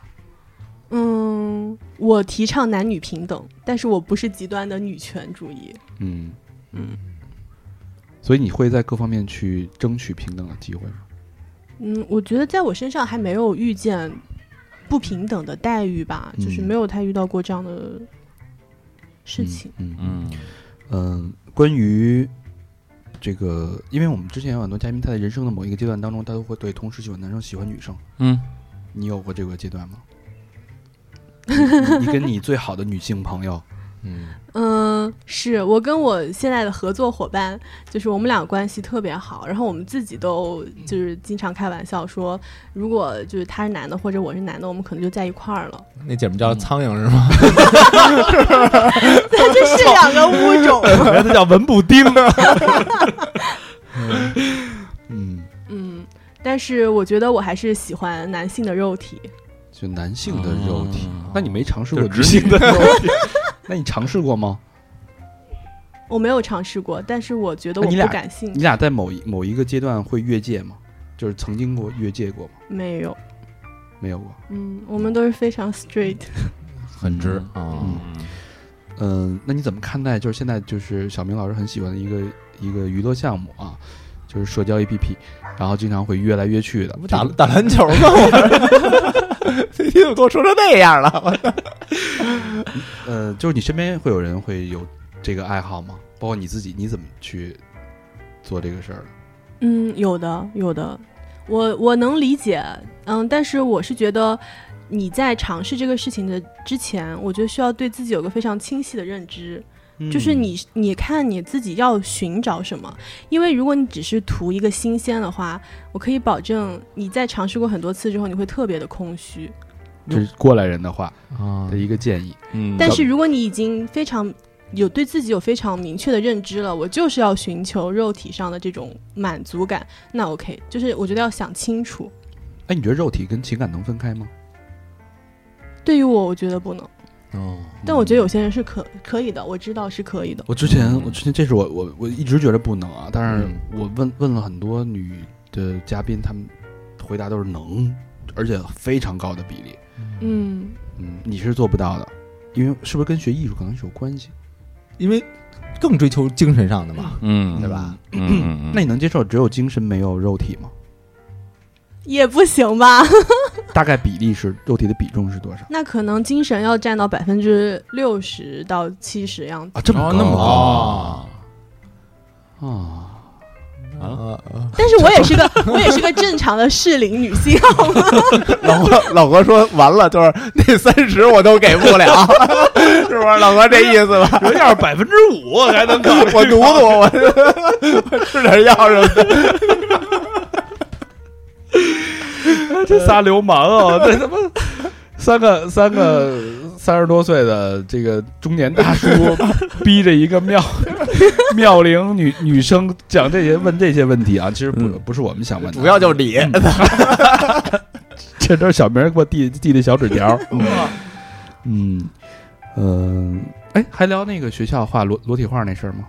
嗯，我提倡男女平等，但是我不是极端的女权主义。嗯嗯，所以你会在各方面去争取平等的机会吗？嗯，我觉得在我身上还没有遇见不平等的待遇吧，就是嗯没有太遇到过这样的事情。嗯嗯嗯嗯，关于这个，因为我们之前有很多嘉宾，他在人生的某一个阶段当中，他都会对同时喜欢男生、喜欢女生。嗯，你有过这个阶段吗？你跟你最好的女性朋友，嗯嗯，是我跟我现在的合作伙伴，就是我们俩关系特别好，然后我们自己都就是经常开玩笑说，如果就是他是男的或者我是男的，我们可能就在一块儿了。那姐们叫苍蝇是吗？这是两个物种。名字叫文布丁。嗯，嗯，但是我觉得我还是喜欢男性的肉体。就男性的肉体，哦那你没尝试过直性的肉体？那你尝试过吗？我没有尝试过，但是我觉得我那你俩不感兴趣。你俩在某一某一个阶段会越界吗？就是曾经过越界过吗？没有，没有过。嗯，我们都是非常 straight。很直嗯啊，嗯，那你怎么看待就是现在就是小明老师很喜欢的一个一个娱乐项目啊，就是社交 APP，然后经常会约来约去的。打打篮球吗？我最近给我说成那样了，呃，就是你身边会有人会有这个爱好吗？包括你自己，你怎么去做这个事儿的？嗯，有的，有的，我我能理解，嗯，但是我是觉得你在尝试这个事情的之前，我觉得需要对自己有个非常清晰的认知，就是嗯你你看你自己要寻找什么，因为如果你只是图一个新鲜的话，我可以保证你在尝试过很多次之后，你会特别的空虚。这是过来人的话啊的一个建议。嗯但是如果你已经非常有对自己有非常明确的认知了，我就是要寻求肉体上的这种满足感，那 OK，就是我觉得要想清楚。哎，你觉得肉体跟情感能分开吗？对于我，我觉得不能，哦，但我觉得有些人是可可以的，我知道是可以的。我之前，我之前这是我我我一直觉得不能啊，但是嗯我问问了很多女的嘉宾，她们回答都是能，而且非常高的比例。嗯，嗯，你是做不到的，因为是不是跟学艺术可能是有关系？因为更追求精神上的嘛，嗯对吧？那你能接受只有精神没有肉体吗？也不行吧？大概比例是肉体的比重是多少那可能精神要占到百分之六十到七十样子。啊？这么高哦那么高啊？啊，但是我也是个 我也是个正常的适龄女性，好吗？老何老何说完了，就是那三十我都给不了，是不是？老何这意思吧？人要是百分之五我还能考虑我读读，我我吃点药什么的。这仨流氓啊！这他妈三个三个三十多岁的这个中年大叔，逼着一个妙妙 龄女女生讲这些问这些问题啊，其实不、嗯不是我们想问的，主要就是你，这都是小明给我递递的小纸条。嗯嗯，呃，哎，还聊那个学校画裸裸体画那事儿吗？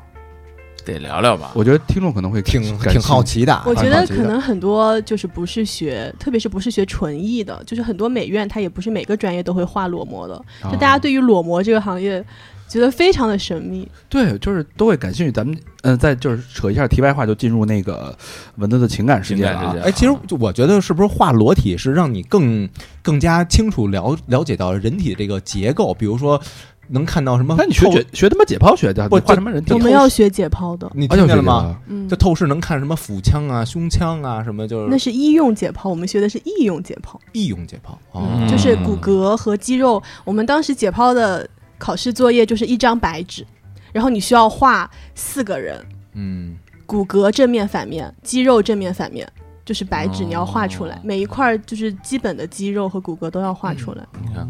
得聊聊吧。我觉得听众可能会挺挺好。奇的。我觉得可能很多就是不是学，特别是不是学纯艺的，就是很多美院它也不是每个专业都会画裸模的，啊就大家对于裸模这个行业觉得非常的神秘。对，就是都会感兴趣。咱们嗯、呃再就是扯一下题外话，就进入那个文字的情感世界了哎，其实就我觉得是不是画裸体是让你更更加清楚了了解到人体这个结构，比如说能看到什么？那你学解学他妈解剖学的，不画什么人体？我们要学解剖的，你听见了吗？个嗯就，透视能看什么腹腔啊、胸腔啊，什么就是那是医用解剖，我们学的是医用解剖，医用解剖哦嗯就是骨骼和肌肉。我们当时解剖的考试作业就是一张白纸。然后你需要画四个人，嗯，骨骼正面、反面，肌肉正面、反面，就是白纸哦你要画出来，每一块就是基本的肌肉和骨骼都要画出来。你看，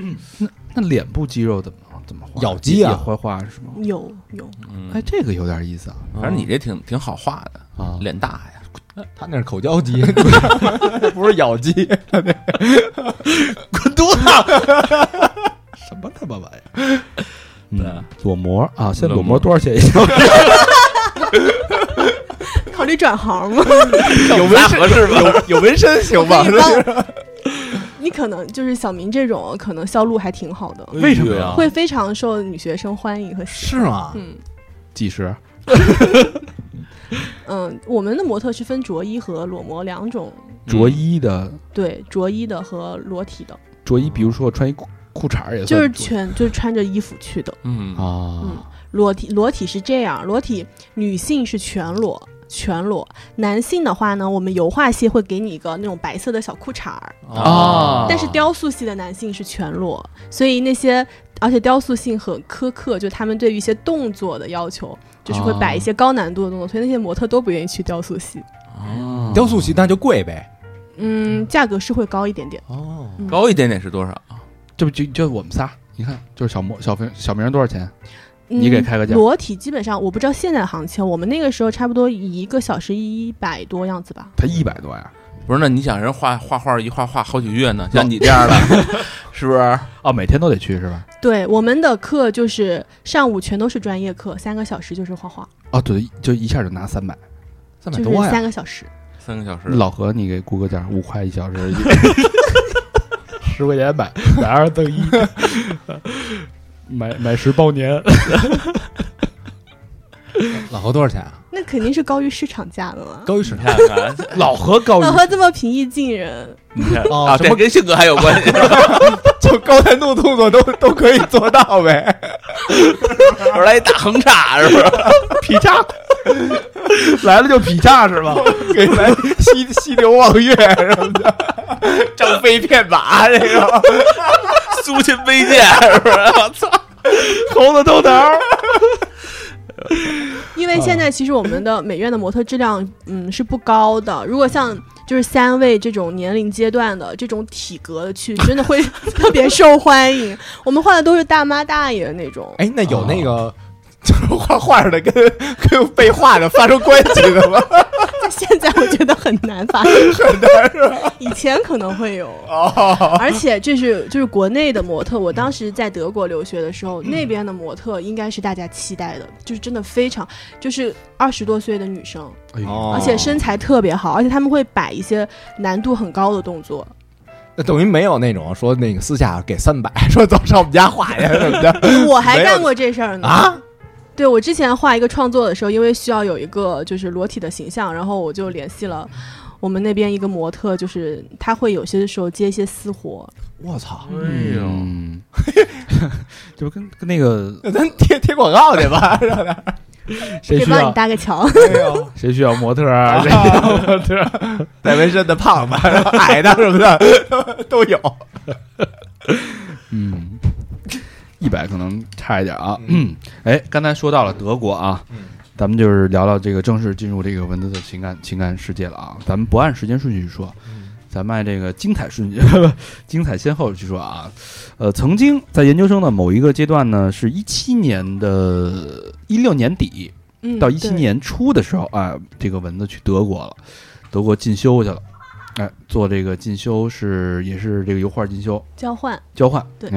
那脸部肌肉怎么怎么画？咬肌啊也会画是吗？有有，嗯哎，，这个有点意思啊反正你这挺挺好画的，啊！脸大呀。他那是口交肌，不是咬肌。滚犊子！什么他妈玩意儿？嗯，裸模啊，现在裸模多少钱一小时？考虑转行吗？有纹身合适吗？有有纹身行吗？你可能就是小明这种，可能销路还挺好的，为什么呀？会非常受女学生欢迎和喜是吗？嗯几十？嗯，我们的模特是分着衣和裸模两种，着衣的对，着衣的和裸体的，着衣，比如说我穿一裤裤衩儿也就是全就是穿着衣服去的。嗯啊嗯，裸体裸体是这样，裸体女性是全裸。全裸，男性的话呢，我们油画系会给你一个那种白色的小裤衩儿，啊但是雕塑系的男性是全裸，所以那些而且雕塑性很苛刻，就他们对于一些动作的要求，就是会摆一些高难度的动作，所以那些模特都不愿意去雕塑系。哦，雕塑系那就贵呗。嗯，价格是会高一点点。哦，嗯高一点点是多少？这不就就我们仨？你看，就是小模小明小明多少钱？嗯你给开个价裸体基本上我不知道现在的行情，我们那个时候差不多一个小时一百多样子吧。他一百多呀？不是，那你想人画画画一画画好几个月呢，像你这样的，是不是？哦，每天都得去是吧？对，我们的课就是上午全都是专业课，三个小时就是画画，哦，对，就一下就拿三百。三百多呀三！个小时。三个小时，老何，你给估个价，五块一小时，十块钱买买二赠一，买买十包年。老何多少钱啊？那肯定是高于市场价的了。高于市场。看看，老何高于老何这么平易近人，你看啊，哦什么这跟性格还有关系。就高难度动作都都可以做到呗。我来一大横叉，是不是？劈叉，来了就劈叉是吧？给咱西西流望月什么的，张飞骗马这个。苏秦飞剑，是不是？我操！猴子头头，因为现在其实我们的美院的模特质量，嗯，是不高的。如果像就是三位这种年龄阶段的这种体格的去，真的会特别受欢迎。我们画的都是大妈大爷那种。哎，那有那个 就是画画的跟跟被画的发生关系的吗？现在我觉得很难发生，很难是吧？以前可能会有，哦，而且这是就是国内的模特。我当时在德国留学的时候，那边的模特应该是大家期待的，就是真的非常，就是二十多岁的女生，而且身材特别好，而且他们会摆一些难度很高的动作。那等于没有那种说那个私下给三百，说走上我们家画去什么的我还干过这事儿呢啊？对我之前画一个创作的时候，因为需要有一个就是裸体的形象，然后我就联系了我们那边一个模特，就是他会有些时候接一些私活，我操！哎呦，嗯，就跟跟那个 咱贴贴广告去吧，让他。谁需要你搭个桥。哎呦，谁需要模特啊？谁需要模特儿？带纹身的、胖子、矮的什么的都都有。嗯，一百可能差一点啊。嗯，哎，刚才说到了德国啊，嗯咱们就是聊聊这个正式进入这个文字的情感情感世界了啊。咱们不按时间顺序去说，咱们按这个精彩顺序、精彩先后去说啊。呃，曾经在研究生的某一个阶段呢，是一七年的一六年底嗯，到一七年初的时候啊，这个蚊子去德国了，德国进修去了。哎，做这个进修是也是这个油画进修，交换，交换。对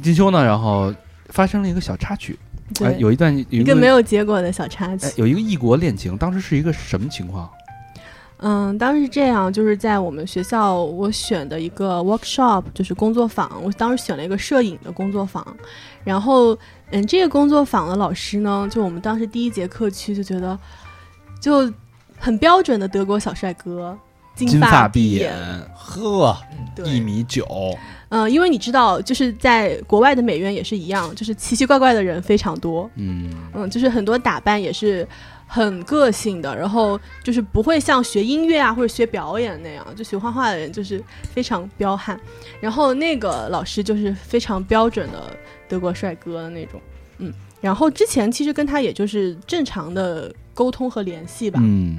进修呢，然后发生了一个小插曲，有一段有一一个没有结果的小插哎曲。有一个异国恋情，当时是一个什么情况？嗯，当时是这样，就是在我们学校，我选的一个 workshop，就是工作坊。我当时选了一个摄影的工作坊，然后，嗯，这个工作坊的老师呢，就我们当时第一节课去就觉得，就很标准的德国小帅哥，金发碧眼，呵，一，米九，嗯、因为你知道，就是在国外的美院也是一样，就是奇奇怪怪的人非常多，嗯，嗯，就是很多打扮也是很个性的，然后就是不会像学音乐啊或者学表演那样，就学画画的人就是非常彪悍。然后那个老师就是非常标准的德国帅哥的那种，嗯。然后之前其实跟他也就是正常的沟通和联系吧，嗯。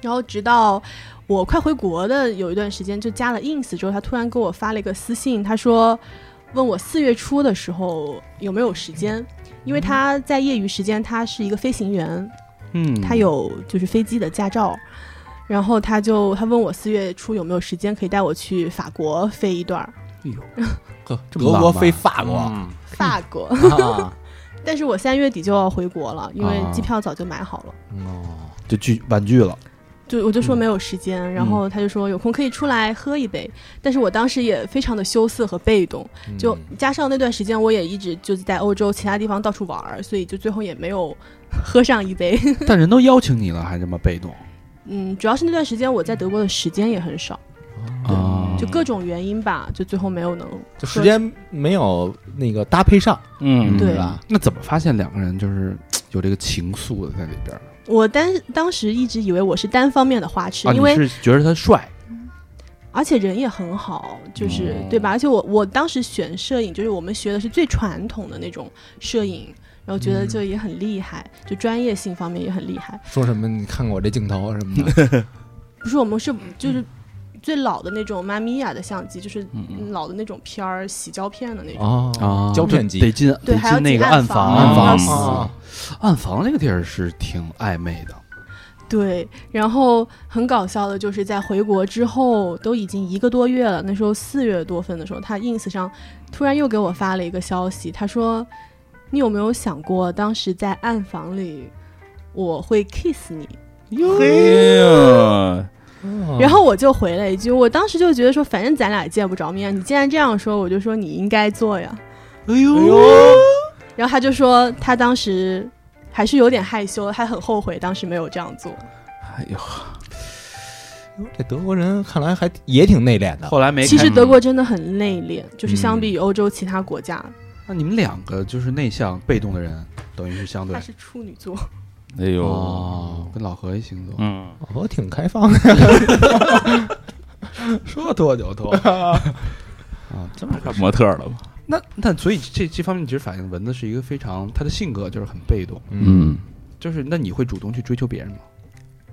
然后直到我快回国的有一段时间，就加了 ins 之后，他突然给我发了一个私信，他说问我四月初的时候有没有时间，因为他在业余时间他是一个飞行员，嗯，他有就是飞机的驾照，然后他就他问我四月初有没有时间可以带我去法国飞一段儿，哎呦，呵这么浪漫德国飞法国。嗯法国，啊，但是我三月底就要回国了，因为啊。机票早就买好了。哦，就拒婉拒了。就我就说没有时间，然后他就说有空可以出来喝一杯，但是我当时也非常的羞涩和被动，就嗯加上那段时间我也一直就是在欧洲其他地方到处玩儿，所以就最后也没有喝上一杯。但人都邀请你了，还这么被动。嗯，主要是那段时间我在德国的时间也很少，啊就各种原因吧，就最后没有能就时间没有那个搭配上，嗯对。吧？那怎么发现两个人就是 有这个情愫的在里边儿？我当当时一直以为我是单方面的花痴，啊，因为是觉得他帅？而且人也很好，就是、哦对吧？而且我我当时选摄影，就是我们学的是最传统的那种摄影，然后觉得就也很厉害，就专业性方面也很厉害。说什么你看过我这镜头什么的，不是我们是就是最老的那种妈咪呀的相机，就是嗯老的那种片儿洗胶片的那种。胶片机。得进对还要得进那个暗房。房，暗房。啊，暗房那个地儿是挺暧昧的。对，然后很搞笑的就是在回国之后都已经一个多月了，那时候四月多份的时候，他 ins 上突然又给我发了一个消息，他说：“你有没有想过，当时在暗房里我会 kiss 你？”哎呀，然后我就回了一句，我当时就觉得说，反正咱俩见不着面，你既然这样说，我就说你应该做呀。哎呦然后他就说他当时还是有点害羞，他很后悔当时没有这样做。哎呦，这德国人看来还也挺内敛的。后来没其实德国真的很内敛，就是嗯相比于欧洲其他国家，那你们两个就是内向被动的人，等于是相对他是处女座。哎呦，哦，跟老何一星座，嗯，老何挺开放的，说脱就脱啊，这么看模特了吧？那那所以这这方面其实反映蚊子是一个非常他的性格就是很被动，嗯，就是那你会主动去追求别人吗？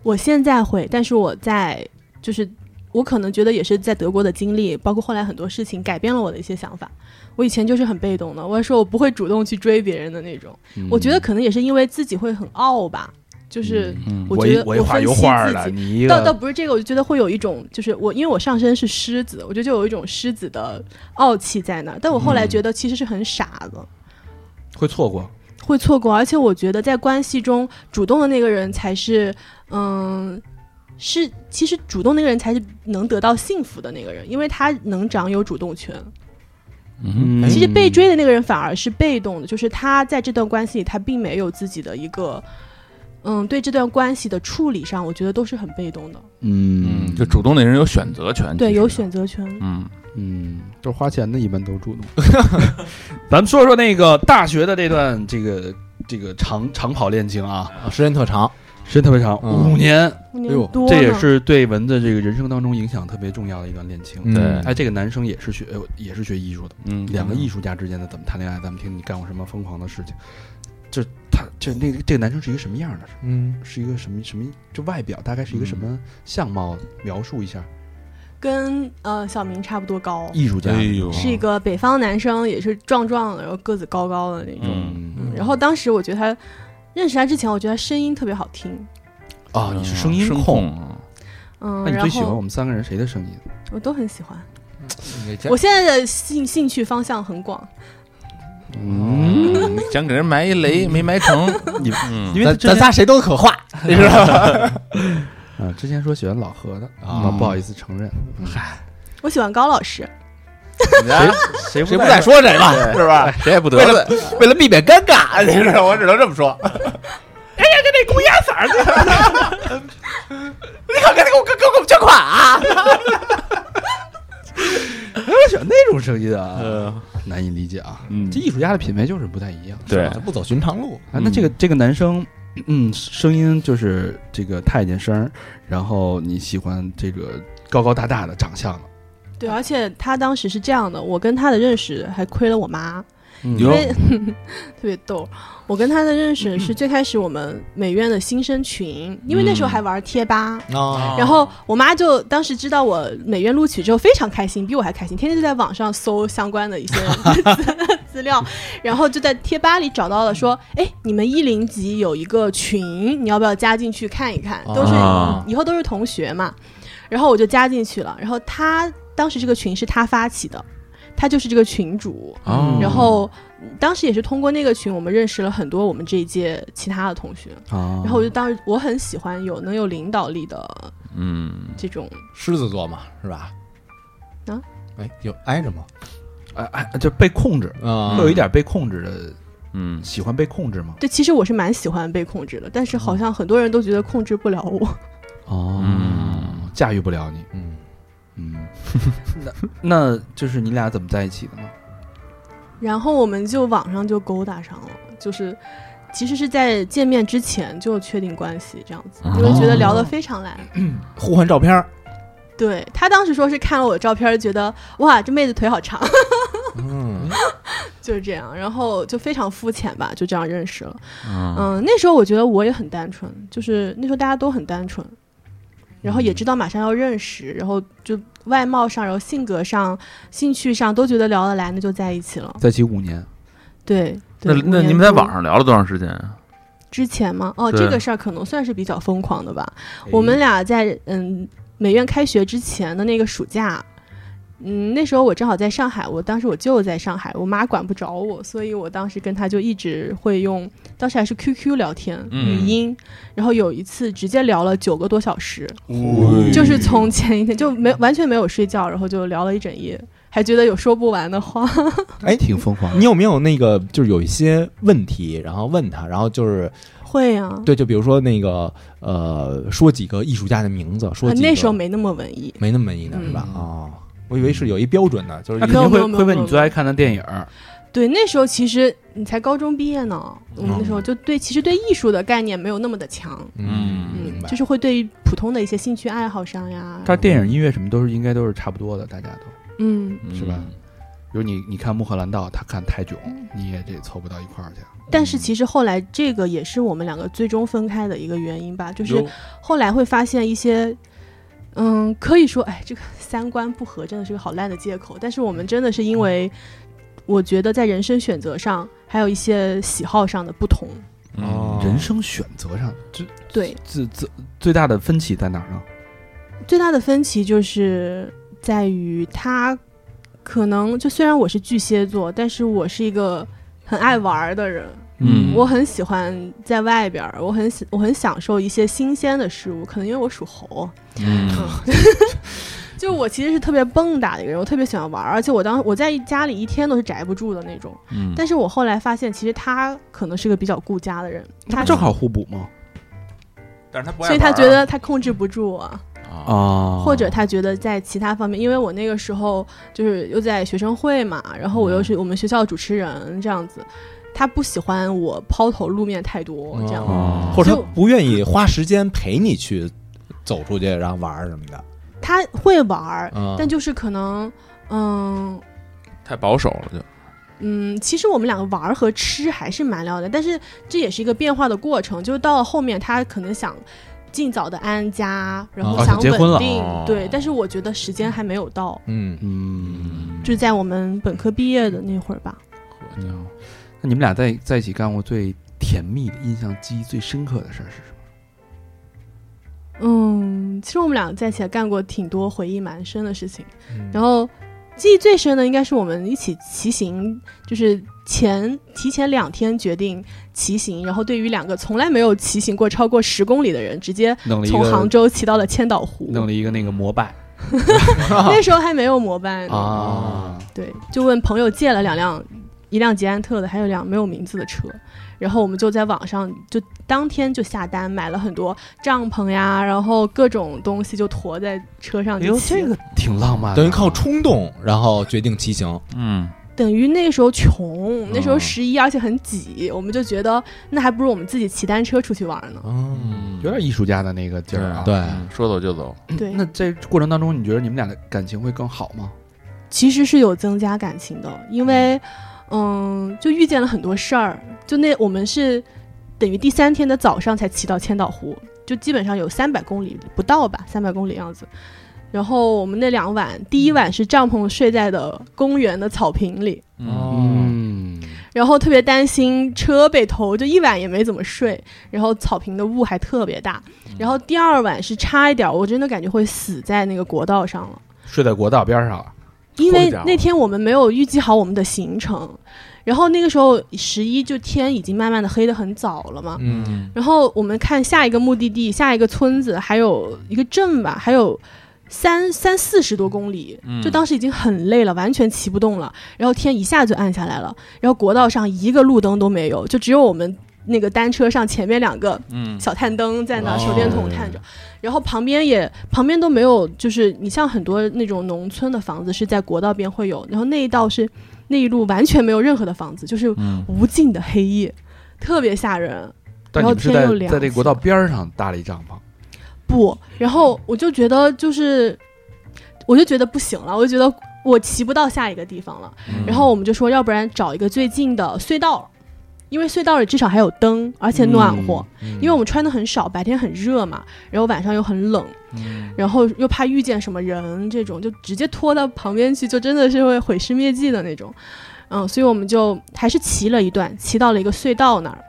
我现在会，但是我在就是我可能觉得也是在德国的经历，包括后来很多事情改变了我的一些想法。我以前就是很被动的，我说我不会主动去追别人的那种。我觉得可能也是因为自己会很傲吧，就是嗯我我觉得我一画油分析画的，自己。倒倒不是这个，我就觉得会有一种，就是我因为我上身是狮子，我觉得就有一种狮子的傲气在那儿。但我后来觉得其实是很傻的，会错过，会错过。而且我觉得在关系中，主动的那个人才是，嗯，是其实主动那个人才是能得到幸福的那个人，因为他能掌有主动权。嗯其实被追的那个人反而是被动的，就是他在这段关系里，他并没有自己的一个，嗯，对这段关系的处理上，我觉得都是很被动的。嗯嗯，就主动的人有选择权，对，有选择权。嗯，嗯，都是花钱的，一般都主动。咱们说说那个大学的这段这个这个长长跑恋情啊，啊时间特长，时间特别长，嗯五年，五哎呦年多呢这也是对蚊子这个人生当中影响特别重要的一段恋情。嗯对哎，这个男生也是学呃也是学艺术的，嗯，两个艺术家之间的怎么谈恋爱？咱们听你干过什么疯狂的事情？就他这那个这个男生是一个什么样的？嗯，是一个什么什么？就外表大概是一个什么相貌？描述一下。跟呃小明差不多高，艺术家，哎呦是一个北方男生，也是壮壮的，然后个子高高的那种。嗯嗯然后当时我觉得他认识他之前，我觉得他声音特别好听。哦，你是声音声控。啊嗯，那你最喜欢我们三个人谁的声音？我都很喜欢。我现在的兴兴趣方向很广，嗯，嗯，想给人埋一雷没埋成，你嗯因为咱咱仨谁都可画，你知道吧？啊，之前说喜欢老何的啊啊，不好意思承认。嗨我喜欢高老师。谁谁不再说谁吧，是吧？谁也不得为了为了避免尴尬，你知道，我只能这么说。哎呀，就那公鸭嗓你可给我给给我们捐款啊！我喜欢那种声音啊，呃，难以理解啊。嗯这艺术家的品味就是不太一样。对不走寻常路，啊，那这个这个男生，嗯，声音就是这个太监声，然后你喜欢这个高高大大的长相的，对，而且他当时是这样的，我跟他的认识还亏了我妈，嗯因为 特别逗。我跟他的认识是最开始我们美院的新生群，因为那时候还玩贴吧。啊，然后我妈就当时知道我美院录取之后非常开心，比我还开心，天天就在网上搜相关的一些资 资料，然后就在贴吧里找到了说，哎，你们一零级有一个群，你要不要加进去看一看？都是、啊以后都是同学嘛。然后我就加进去了，然后他当时这个群是他发起的，他就是这个群主，哦。然后嗯当时也是通过那个群，我们认识了很多我们这一届其他的同学。哦，然后我就当时我很喜欢有能有领导力的嗯，这种，狮子座嘛，是吧？啊，哎，有挨着吗？哎哎，就被控制，啊。会有一点被控制的，嗯，喜欢被控制吗？对，其实我是蛮喜欢被控制的，但是好像很多人都觉得控制不了我。哦。嗯，驾驭不了你，嗯，嗯，那那就是你俩怎么在一起的呢？然后我们就网上就勾搭上了，就是其实是在见面之前就确定关系这样子，因为觉得聊得非常来。互换照片儿，对他当时说是看了我的照片，觉得哇这妹子腿好长，嗯，就是这样，然后就非常肤浅吧，就这样认识了。嗯。嗯，那时候我觉得我也很单纯，就是那时候大家都很单纯，然后也知道马上要认识，然后就外貌上，然后性格上、兴趣上都觉得聊得来，那就在一起了。在一起五年，对，那对那你们在网上聊了多长时间啊？之前吗？哦，这个事儿可能算是比较疯狂的吧。我们俩在嗯美院开学之前的那个暑假，嗯，那时候我正好在上海，我当时我舅在上海，我妈管不着我，所以我当时跟他就一直会用，当时还是 QQ 聊天、嗯语音，然后有一次直接聊了九个多小时，嗯就是从前一天就没完全没有睡觉，然后就聊了一整夜，还觉得有说不完的话。哎，挺疯狂。你有没有那个就是有一些问题，然后问他，然后就是会啊，对，就比如说那个呃，说几个艺术家的名字，说啊几个那时候没那么文艺。没那么文艺呢，是吧？嗯哦，我以为是有一标准的，就是他肯定会会问你最爱看的电影儿，对，那时候其实你才高中毕业呢，我们那嗯时候就对，其实对艺术的概念没有那么的强，嗯，明白，就是会对于普通的一些兴趣爱好上呀，他电影、音乐什么都是应该都是差不多的，大家都。嗯，是吧？比如你你看《穆赫兰道》，他看泰囧，你也得凑不到一块儿去。但是其实后来这个也是我们两个最终分开的一个原因吧，就是后来会发现一些，嗯，可以说，哎，这个三观不合真的是个好烂的借口，但是我们真的是因为，我觉得在人生选择上，还有一些喜好上的不同，哦。人生选择上，这。对，最最最大的分歧在哪儿呢？最大的分歧就是在于他可能就虽然我是巨蟹座，但是我是一个很爱玩儿的人，嗯。我很喜欢在外边儿，我很喜我很享受一些新鲜的事物，可能因为我属猴，嗯。就我其实是特别蹦跶的一个人，我特别喜欢玩儿，而且我当我在家里一天都是宅不住的那种。嗯，但是我后来发现，其实他可能是个比较顾家的人，他正好互补吗？但是他不爱所以他觉得他控制不住我。啊。啊或者他觉得在其他方面，因为我那个时候就是又在学生会嘛，然后我又是我们学校的主持人这样子，他不喜欢我抛头露面太多这样。哦或者他不愿意花时间陪你去走出去，然后玩儿什么的。他会玩儿，嗯但就是可能，嗯太保守了就。嗯，其实我们两个玩儿和吃还是蛮聊的，但是这也是一个变化的过程，就是到了后面他可能想。尽早的安家，然后哦想稳定，哦对，但是我觉得时间还没有到，嗯，嗯，就是在我们本科毕业的那会儿吧。好家伙那你们俩在在一起干过最甜蜜的、印象记忆最深刻的事儿是什么？嗯，其实我们俩在一起干过挺多回忆蛮深的事情，嗯。然后记忆最深的应该是我们一起骑行，就是前提前两天决定骑行，然后对于两个从来没有骑行过超过十公里的人，直接弄了一从杭州骑到了千岛湖。弄了一个那个摩拜。那时候还没有摩拜呢，啊，对，就问朋友借了两辆，一辆捷安特的，还有一辆没有名字的车。然后我们就在网上就当天就下单买了很多帐篷呀，然后各种东西就驮在车上哎呦，就。这个挺浪漫的，等于靠冲动，然后决定骑行。嗯，等于那时候穷，那时候哦十一，而且很挤，我们就觉得那还不如我们自己骑单车出去玩呢。嗯，有点艺术家的那个劲儿啊。对，嗯说走就走。对，那这过程当中，你觉得你们俩的感情会更好吗？其实是有增加感情的，因为，嗯，就遇见了很多事儿。就那我们是等于第三天的早上才骑到千岛湖，就基本上有三百公里不到吧，三百公里样子。然后我们那两晚，第一晚是帐篷睡在的公园的草坪里，嗯，然后特别担心车被偷，就一晚也没怎么睡。然后草坪的雾还特别大。然后第二晚是差一点，我真的感觉会死在那个国道上了。睡在国道边上了。因为那天我们没有预计好我们的行程，然后那个时候十一就天已经慢慢的黑的很早了嘛。嗯，然后我们看下一个目的地，下一个村子还有一个镇吧，还有三三四十多公里，嗯就当时已经很累了，完全骑不动了。然后天一下就暗下来了，然后国道上一个路灯都没有，就只有我们那个单车上前面两个嗯小探灯在那哦手电筒探着，然后旁边也旁边都没有，就是你像很多那种农村的房子是在国道边会有，然后那一道是那一路完全没有任何的房子，就是嗯无尽的黑夜，特别吓人。但你们是在然后天又凉在这国道边儿上搭了一帐篷。不，然后我就觉得就是，我就觉得不行了，我就觉得我骑不到下一个地方了。嗯然后我们就说，要不然找一个最近的隧道，因为隧道里至少还有灯，而且暖和。嗯因为我们穿的很少，白天很热嘛，然后晚上又很冷，嗯然后又怕遇见什么人，这种就直接拖到旁边去，就真的是会毁尸灭迹的那种。嗯，所以我们就还是骑了一段，骑到了一个隧道那儿。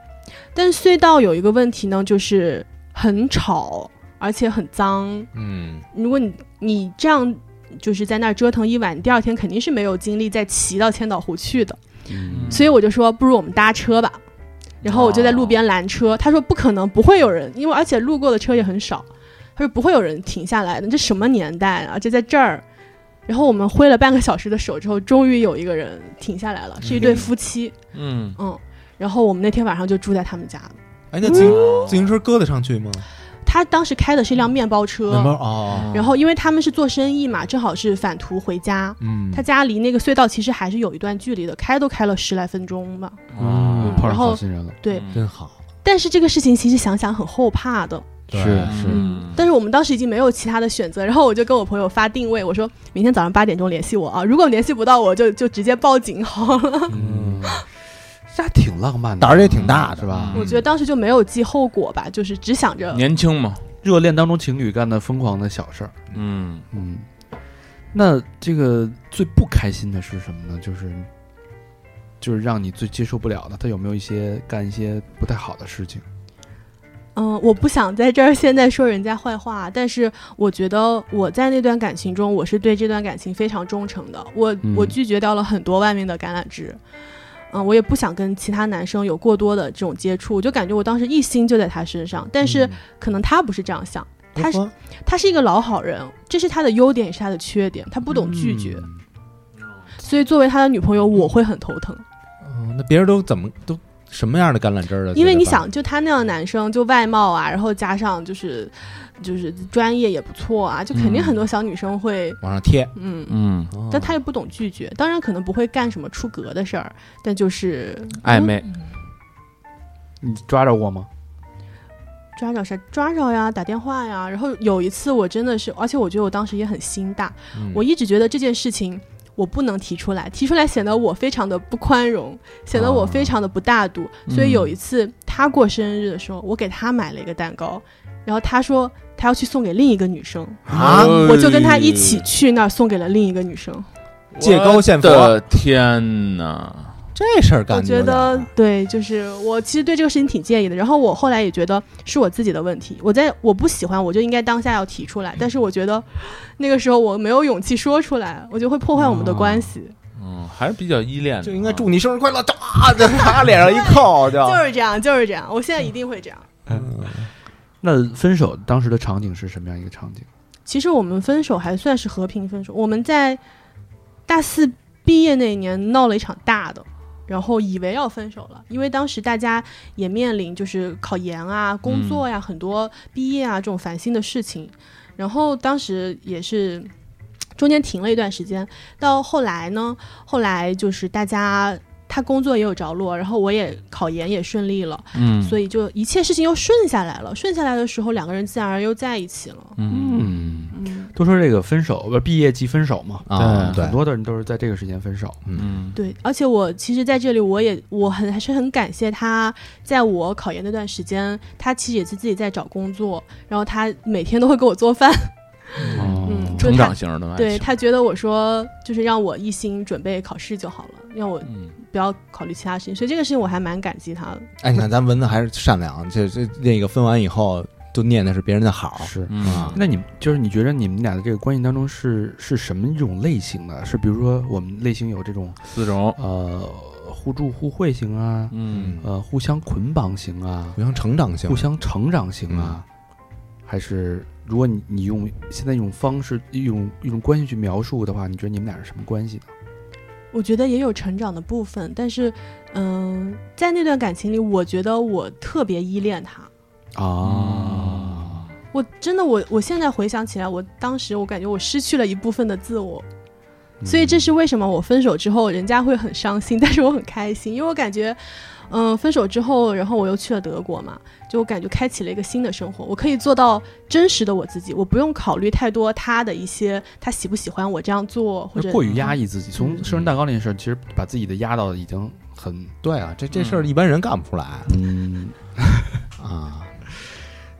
但是隧道有一个问题呢，就是很吵，而且很脏。嗯，如果你你这样就是在那儿折腾一晚，第二天肯定是没有精力再骑到千岛湖去的。嗯所以我就说，不如我们搭车吧。然后我就在路边拦车，他说不可能，不会有人，因为而且路过的车也很少。他说不会有人停下来的，这什么年代啊？就在这儿。然后我们挥了半个小时的手之后，终于有一个人停下来了，是一对夫妻。嗯嗯，然后我们那天晚上就住在他们家了。哎，那自行自行车搁得上去吗？他当时开的是一辆面包车，哦，然后因为他们是做生意嘛，正好是返途回家。嗯，他家离那个隧道其实还是有一段距离的，开都开了十来分钟吧。嗯，碰上然后好心人了。对，真好，但是这个事情其实想想很后怕的。是是嗯但是我们当时已经没有其他的选择，然后我就跟我朋友发定位，我说明天早上八点钟联系我啊，如果联系不到我就就直接报警好了。嗯，这还挺浪漫的，胆儿也挺大的是吧？我觉得当时就没有记后果吧，就是只想着年轻嘛，热恋当中情侣干的疯狂的小事儿。嗯嗯，那这个最不开心的是什么呢？就是就是让你最接受不了的，他有没有一些干一些不太好的事情？嗯，我不想在这儿现在说人家坏话，但是我觉得我在那段感情中，我是对这段感情非常忠诚的。我、嗯我拒绝掉了很多外面的橄榄枝，嗯，我也不想跟其他男生有过多的这种接触，我就感觉我当时一心就在他身上，但是嗯。可能他不是这样想，他是是他是一个老好人，这是他的优点，也是他的缺点，他不懂拒绝，嗯。所以作为他的女朋友，我会很头疼。嗯那别人都怎么都什么样的橄榄枝儿的？因为你想，就他那样的男生，就外貌啊，然后加上就是就是专业也不错啊，就肯定嗯很多小女生会，往上贴，嗯。嗯，哦但他又不懂拒绝，当然可能不会干什么出格的事儿，但就是暧昧，你抓着过吗？抓着啥抓着呀，打电话呀。然后有一次我真的是，而且我觉得我当时也很心大，嗯我一直觉得这件事情我不能提出来，提出来显得我非常的不宽容，显得我非常的不大度。所以有一次他过生日的时候，我给他买了一个蛋糕，然后他说他要去送给另一个女生，啊，我就跟他一起去那儿送给了另一个女生。借高献佛我的天哪！这事儿干我觉得对，就是我其实对这个事情挺介意的。然后我后来也觉得是我自己的问题，我在我不喜欢，我就应该当下要提出来。但是我觉得那个时候我没有勇气说出来，我就会破坏我们的关系。嗯，还是比较依恋的，就应该祝你生日快乐，哒在他脸上一靠就就是这样，就是这样。我现在一定会这样。嗯那分手当时的场景是什么样一个场景？其实我们分手还算是和平分手。我们在大四毕业那一年闹了一场大的，然后以为要分手了，因为当时大家也面临就是考研啊、工作呀、很多毕业啊这种烦心的事情。然后当时也是中间停了一段时间，到后来呢，后来就是大家。他工作也有着落，然后我也考研也顺利了，嗯，所以就一切事情又顺下来了。顺下来的时候，两个人自然而然又在一起了。嗯，都说这个分手不毕业即分手嘛，啊，对很，多的人都是在这个时间分手。嗯，对，而且我其实在这里，我也我很还是很感谢他，在我考研那段时间，他其实也是自己在找工作，然后他每天都会给我做饭，嗯，成长型的对他觉得我说就是让我一心准备考试就好了，让我嗯。不要考虑其他事情，所以这个事情我还蛮感激他的。哎，你看咱文子还是善良，这这那个分完以后都念的是别人的好，是，嗯啊那你就是你觉得你们俩的这个关系当中是是什么一种类型的？是比如说我们类型有这种四种，呃互助互惠型啊，嗯呃互相捆绑型啊，互相成长型互，相成长型啊，还是如果你你用现在一种方式一种一种关系去描述的话，你觉得你们俩是什么关系呢？我觉得也有成长的部分，但是，嗯、在那段感情里，我觉得我特别依恋他。啊，我真的，我我现在回想起来，我当时我感觉我失去了一部分的自我，所以这是为什么我分手之后人家会很伤心，但是我很开心，因为我感觉，嗯、分手之后，然后我又去了德国嘛，就我感觉开启了一个新的生活，我可以做到真实的我自己，我不用考虑太多他的一些他喜不喜欢我这样做，或者过于压抑自己。从嗯生日蛋糕那件事儿，其实把自己的压到已经很对啊，这这事儿一般人干不出来嗯。啊。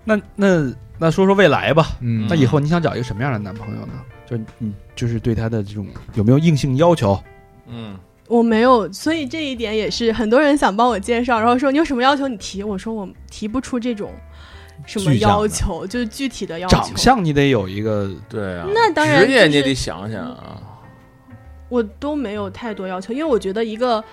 那那那说说未来吧。嗯那以后你想找一个什么样的男朋友呢？就你就是对他的这种有没有硬性要求？嗯我没有，所以这一点也是很多人想帮我介绍，然后说你有什么要求你提，我说我提不出这种什么要求，就是具体的要求。长相你得有一个对啊，那当然就是职业你得想想啊，我都没有太多要求，因为我觉得一个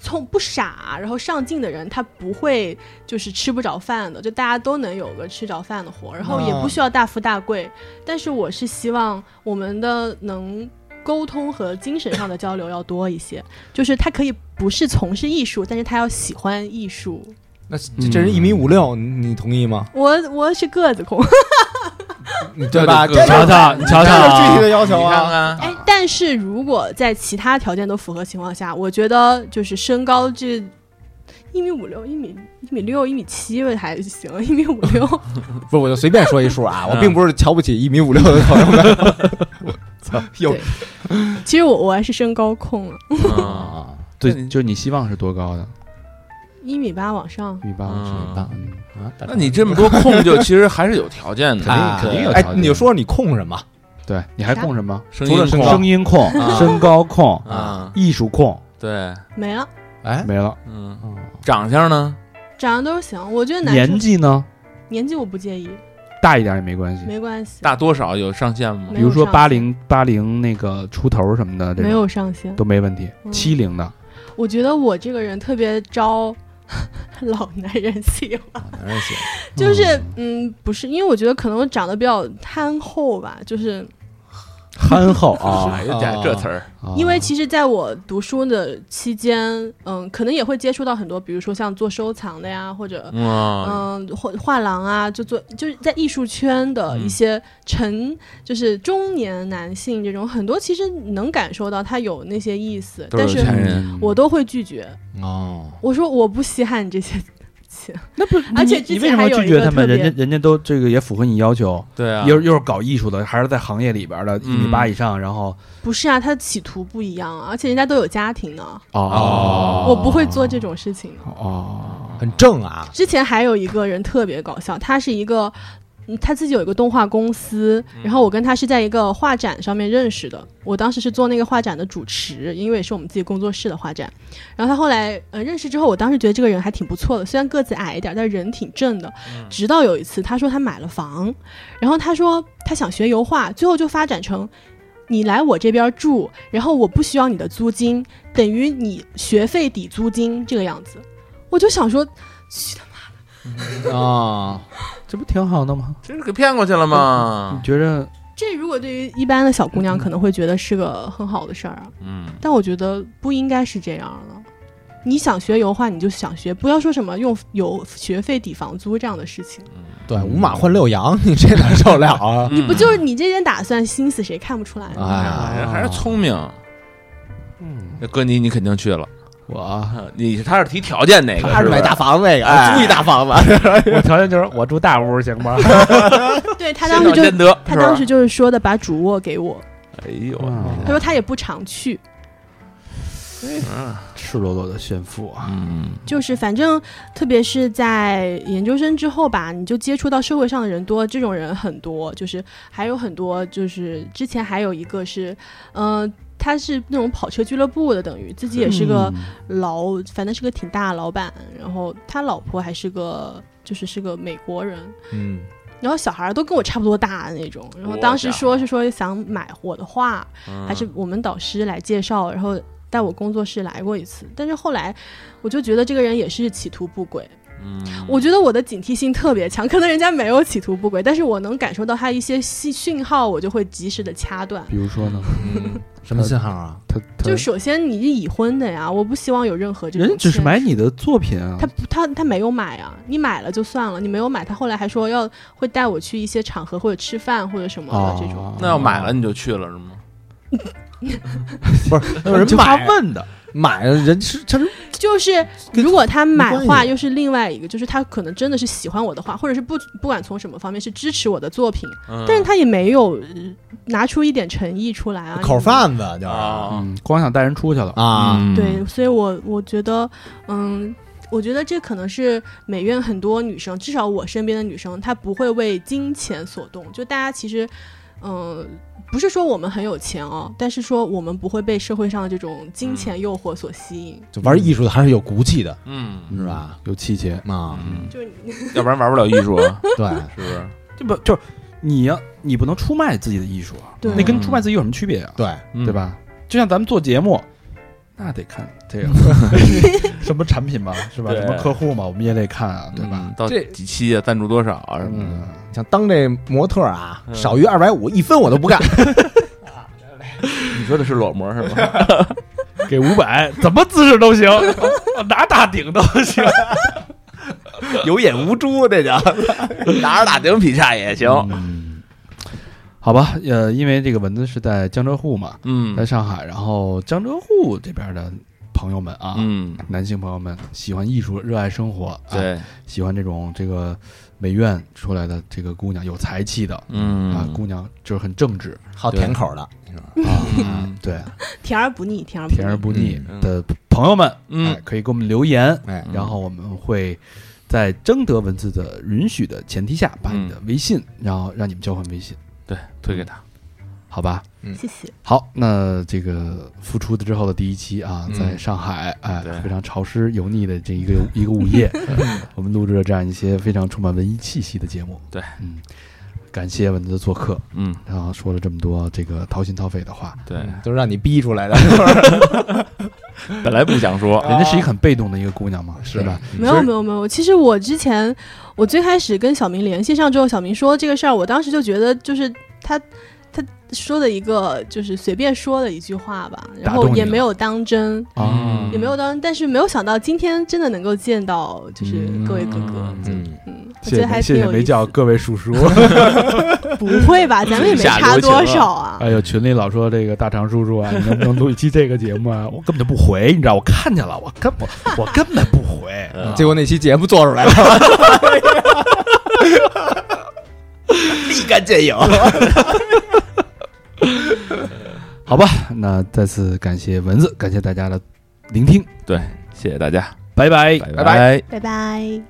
从不傻然后上进的人，他不会就是吃不着饭的，就大家都能有个吃着饭的活，然后也不需要大富大贵。但是我是希望我们的能沟通和精神上的交流要多一些，就是他可以不是从事艺术，但是他要喜欢艺术。那这这人一米五六，你你同意吗？我我是个子控，对吧？你瞧瞧，你瞧瞧是具体的啊，要求啊。看，哎，但是如果在其他条件都符合情况下，我觉得就是身高这一米五六、一米一米六、一米七还行，一米五六。不是，我就随便说一数啊，我嗯并不是瞧不起一米五六的朋友们。我操，有其实我我还是身高控啊，对，就你希望是多高的？一米八往上。一米八往上，一米八，嗯，啊那你这么多控，就其实还是有条件的，肯定啊肯定有哎条，件你就说说你控什么？对，你还控什么？声音控除了声音控、啊。身高控、啊，艺术控。对，没了，哎，没了，嗯，哦长相呢？长相都行。我觉得男年纪呢？年纪我不介意，大一点也没关系。没关系，大多少有上限吗？比如说八零八零那个出头什么的，这没有上限。都没问题。嗯。七零的。我觉得我这个人特别招 老男人喜欢，男人喜欢就是嗯，不是，因为我觉得可能我长得比较憨厚吧，就是憨厚啊。哎，呀，这这词儿，啊。因为其实在我读书的期间，嗯，可能也会接触到很多，比如说像做收藏的呀，或者嗯，嗯，画画廊啊，就做就是在艺术圈的一些成，就是中年男性这种，很多其实能感受到他有那些意思，是但是我都会拒绝。哦，我说我不稀罕你这些钱，那不，而且你你为什么拒绝他们？人家人家都这个也符合你要求，对啊，又又是搞艺术的，还是在行业里边的，一米嗯八以上，然后不是啊，他的企图不一样啊，而且人家都有家庭呢，哦，我不会做这种事情。哦，很正啊。之前还有一个人特别搞笑，他是一个。嗯他自己有一个动画公司，然后我跟他是在一个画展上面认识的。我当时是做那个画展的主持，因为也是我们自己工作室的画展。然后他后来呃认识之后，我当时觉得这个人还挺不错的，虽然个子矮一点，但人挺正的。直到有一次，他说他买了房，然后他说他想学油画，最后就发展成你来我这边住，然后我不需要你的租金，等于你学费抵租金这个样子。我就想说，去他 啊，这不挺好的吗？真是给骗过去了吗你？觉着这如果对于一般的小姑娘可能会觉得是个很好的事儿啊，嗯，但我觉得不应该是这样的。你想学油画你就想学，不要说什么用有学费抵房租这样的事情。对，五马换六羊，你这哪受得了啊？你不就是你这点打算心思谁看不出来呢？哎呀还是聪明。嗯，那哥你你肯定去了，我啊你他是提条件那个，他是买大房子那个，哎。租一大房子，我条件就是我住大屋行吗？对他当时就他当时就是说的把主卧给我，哎呦，他说他也不常去，嗯赤裸裸的炫富啊！嗯。就是反正特别是在研究生之后吧，你就接触到社会上的人多，这种人很多，就是还有很多，就是之前还有一个是，嗯、他是那种跑车俱乐部的，等于自己也是个老，反正是个挺大的老板，然后他老婆还是个，就是是个美国人，嗯，然后小孩儿都跟我差不多大的那种，然后当时说是说想买我的画，嗯还是我们导师来介绍，然后带我工作室来过一次，但是后来我就觉得这个人也是企图不轨，嗯我觉得我的警惕性特别强，可能人家没有企图不轨，但是我能感受到他一些信讯号，我就会及时的掐断。比如说呢，嗯什么信号啊？他他就首先你是已婚的呀，我不希望有任何这种人只是买你的作品啊他，不他他没有买啊，你买了就算了，你没有买，他后来还说要会带我去一些场合或者吃饭或者什么的这种。哦那要买了你就去了是吗？不是，有人就他问的，买了人是他是就是如果他买没关画，又是另外一个，就是他可能真的是喜欢我的画，或者是不不管从什么方面是支持我的作品，嗯。但是他也没有、呃拿出一点诚意出来啊。口贩子就是。啊，嗯，光想带人出去了，啊，嗯。对，所以我我觉得，嗯，我觉得这可能是美院很多女生，至少我身边的女生，她不会为金钱所动。就大家其实，嗯，不是说我们很有钱哦，但是说我们不会被社会上的这种金钱诱惑所吸引。就玩艺术的还是有骨气的，嗯是吧？有气节，啊，嗯，就是要不然玩不了艺术啊，对，是不是？这不就是你要你不能出卖自己的艺术啊，对那跟出卖自己有什么区别啊？对，嗯对？吧？就像咱们做节目，那得看这个 什么产品嘛，是吧？什么客户嘛，我们也得看啊，对吧？嗯？到这几期啊？赞助多少啊？什么嗯的？，想当这模特啊，嗯少于二百五一分我都不干。你说的是裸模是吧？给五百，怎么姿势都行，拿大顶都行。有眼无珠，这叫拿着大顶劈叉也行。嗯，好吧，呃，因为这个蚊子是在江浙沪嘛，嗯。在上海，然后江浙沪这边的朋友们啊，嗯，男性朋友们喜欢艺术，热爱生活，啊，对，喜欢这种这个美院出来的这个姑娘，有才气的。嗯。啊，姑娘就是很正直。好甜口的，啊，嗯。对，甜而不腻，甜而不腻。甜而不腻嗯。的朋友们，嗯。哎，可以给我们留言，哎，然后我们会在征得文字的允许的前提下，把你的微信，然后让你们交换微信，对，推给他。好吧？嗯谢谢。好，那这个复出的之后的第一期啊，嗯在上海，哎，非常潮湿油腻的这一个 一个午夜，我们录制了这样一些非常充满文艺气息的节目。对，嗯，感谢蚊子做客，嗯，然后说了这么多这个掏心掏肺的话，对，都是让你逼出来的。本来不想说，人家是一个很被动的一个姑娘嘛，是吧？没有没有没有，其实我之前我最开始跟小明联系上之后，小明说这个事儿，我当时就觉得就是他他说的一个就是随便说的一句话吧，然后也没有当真，啊，也没有当真，但是没有想到今天真的能够见到就是各位哥哥，嗯，谢谢没叫各位叔叔。不会吧？咱们也没差多少啊。哎呦，群里老说这个大长叔叔啊，你能不能录一期这个节目啊？我根本就不回，你知道，我看见了，我根本我根本不回。嗯结果那期节目做出来了，立竿见影。好吧，那再次感谢蚊子，感谢大家的聆听，对，谢谢大家，拜拜。拜拜拜拜。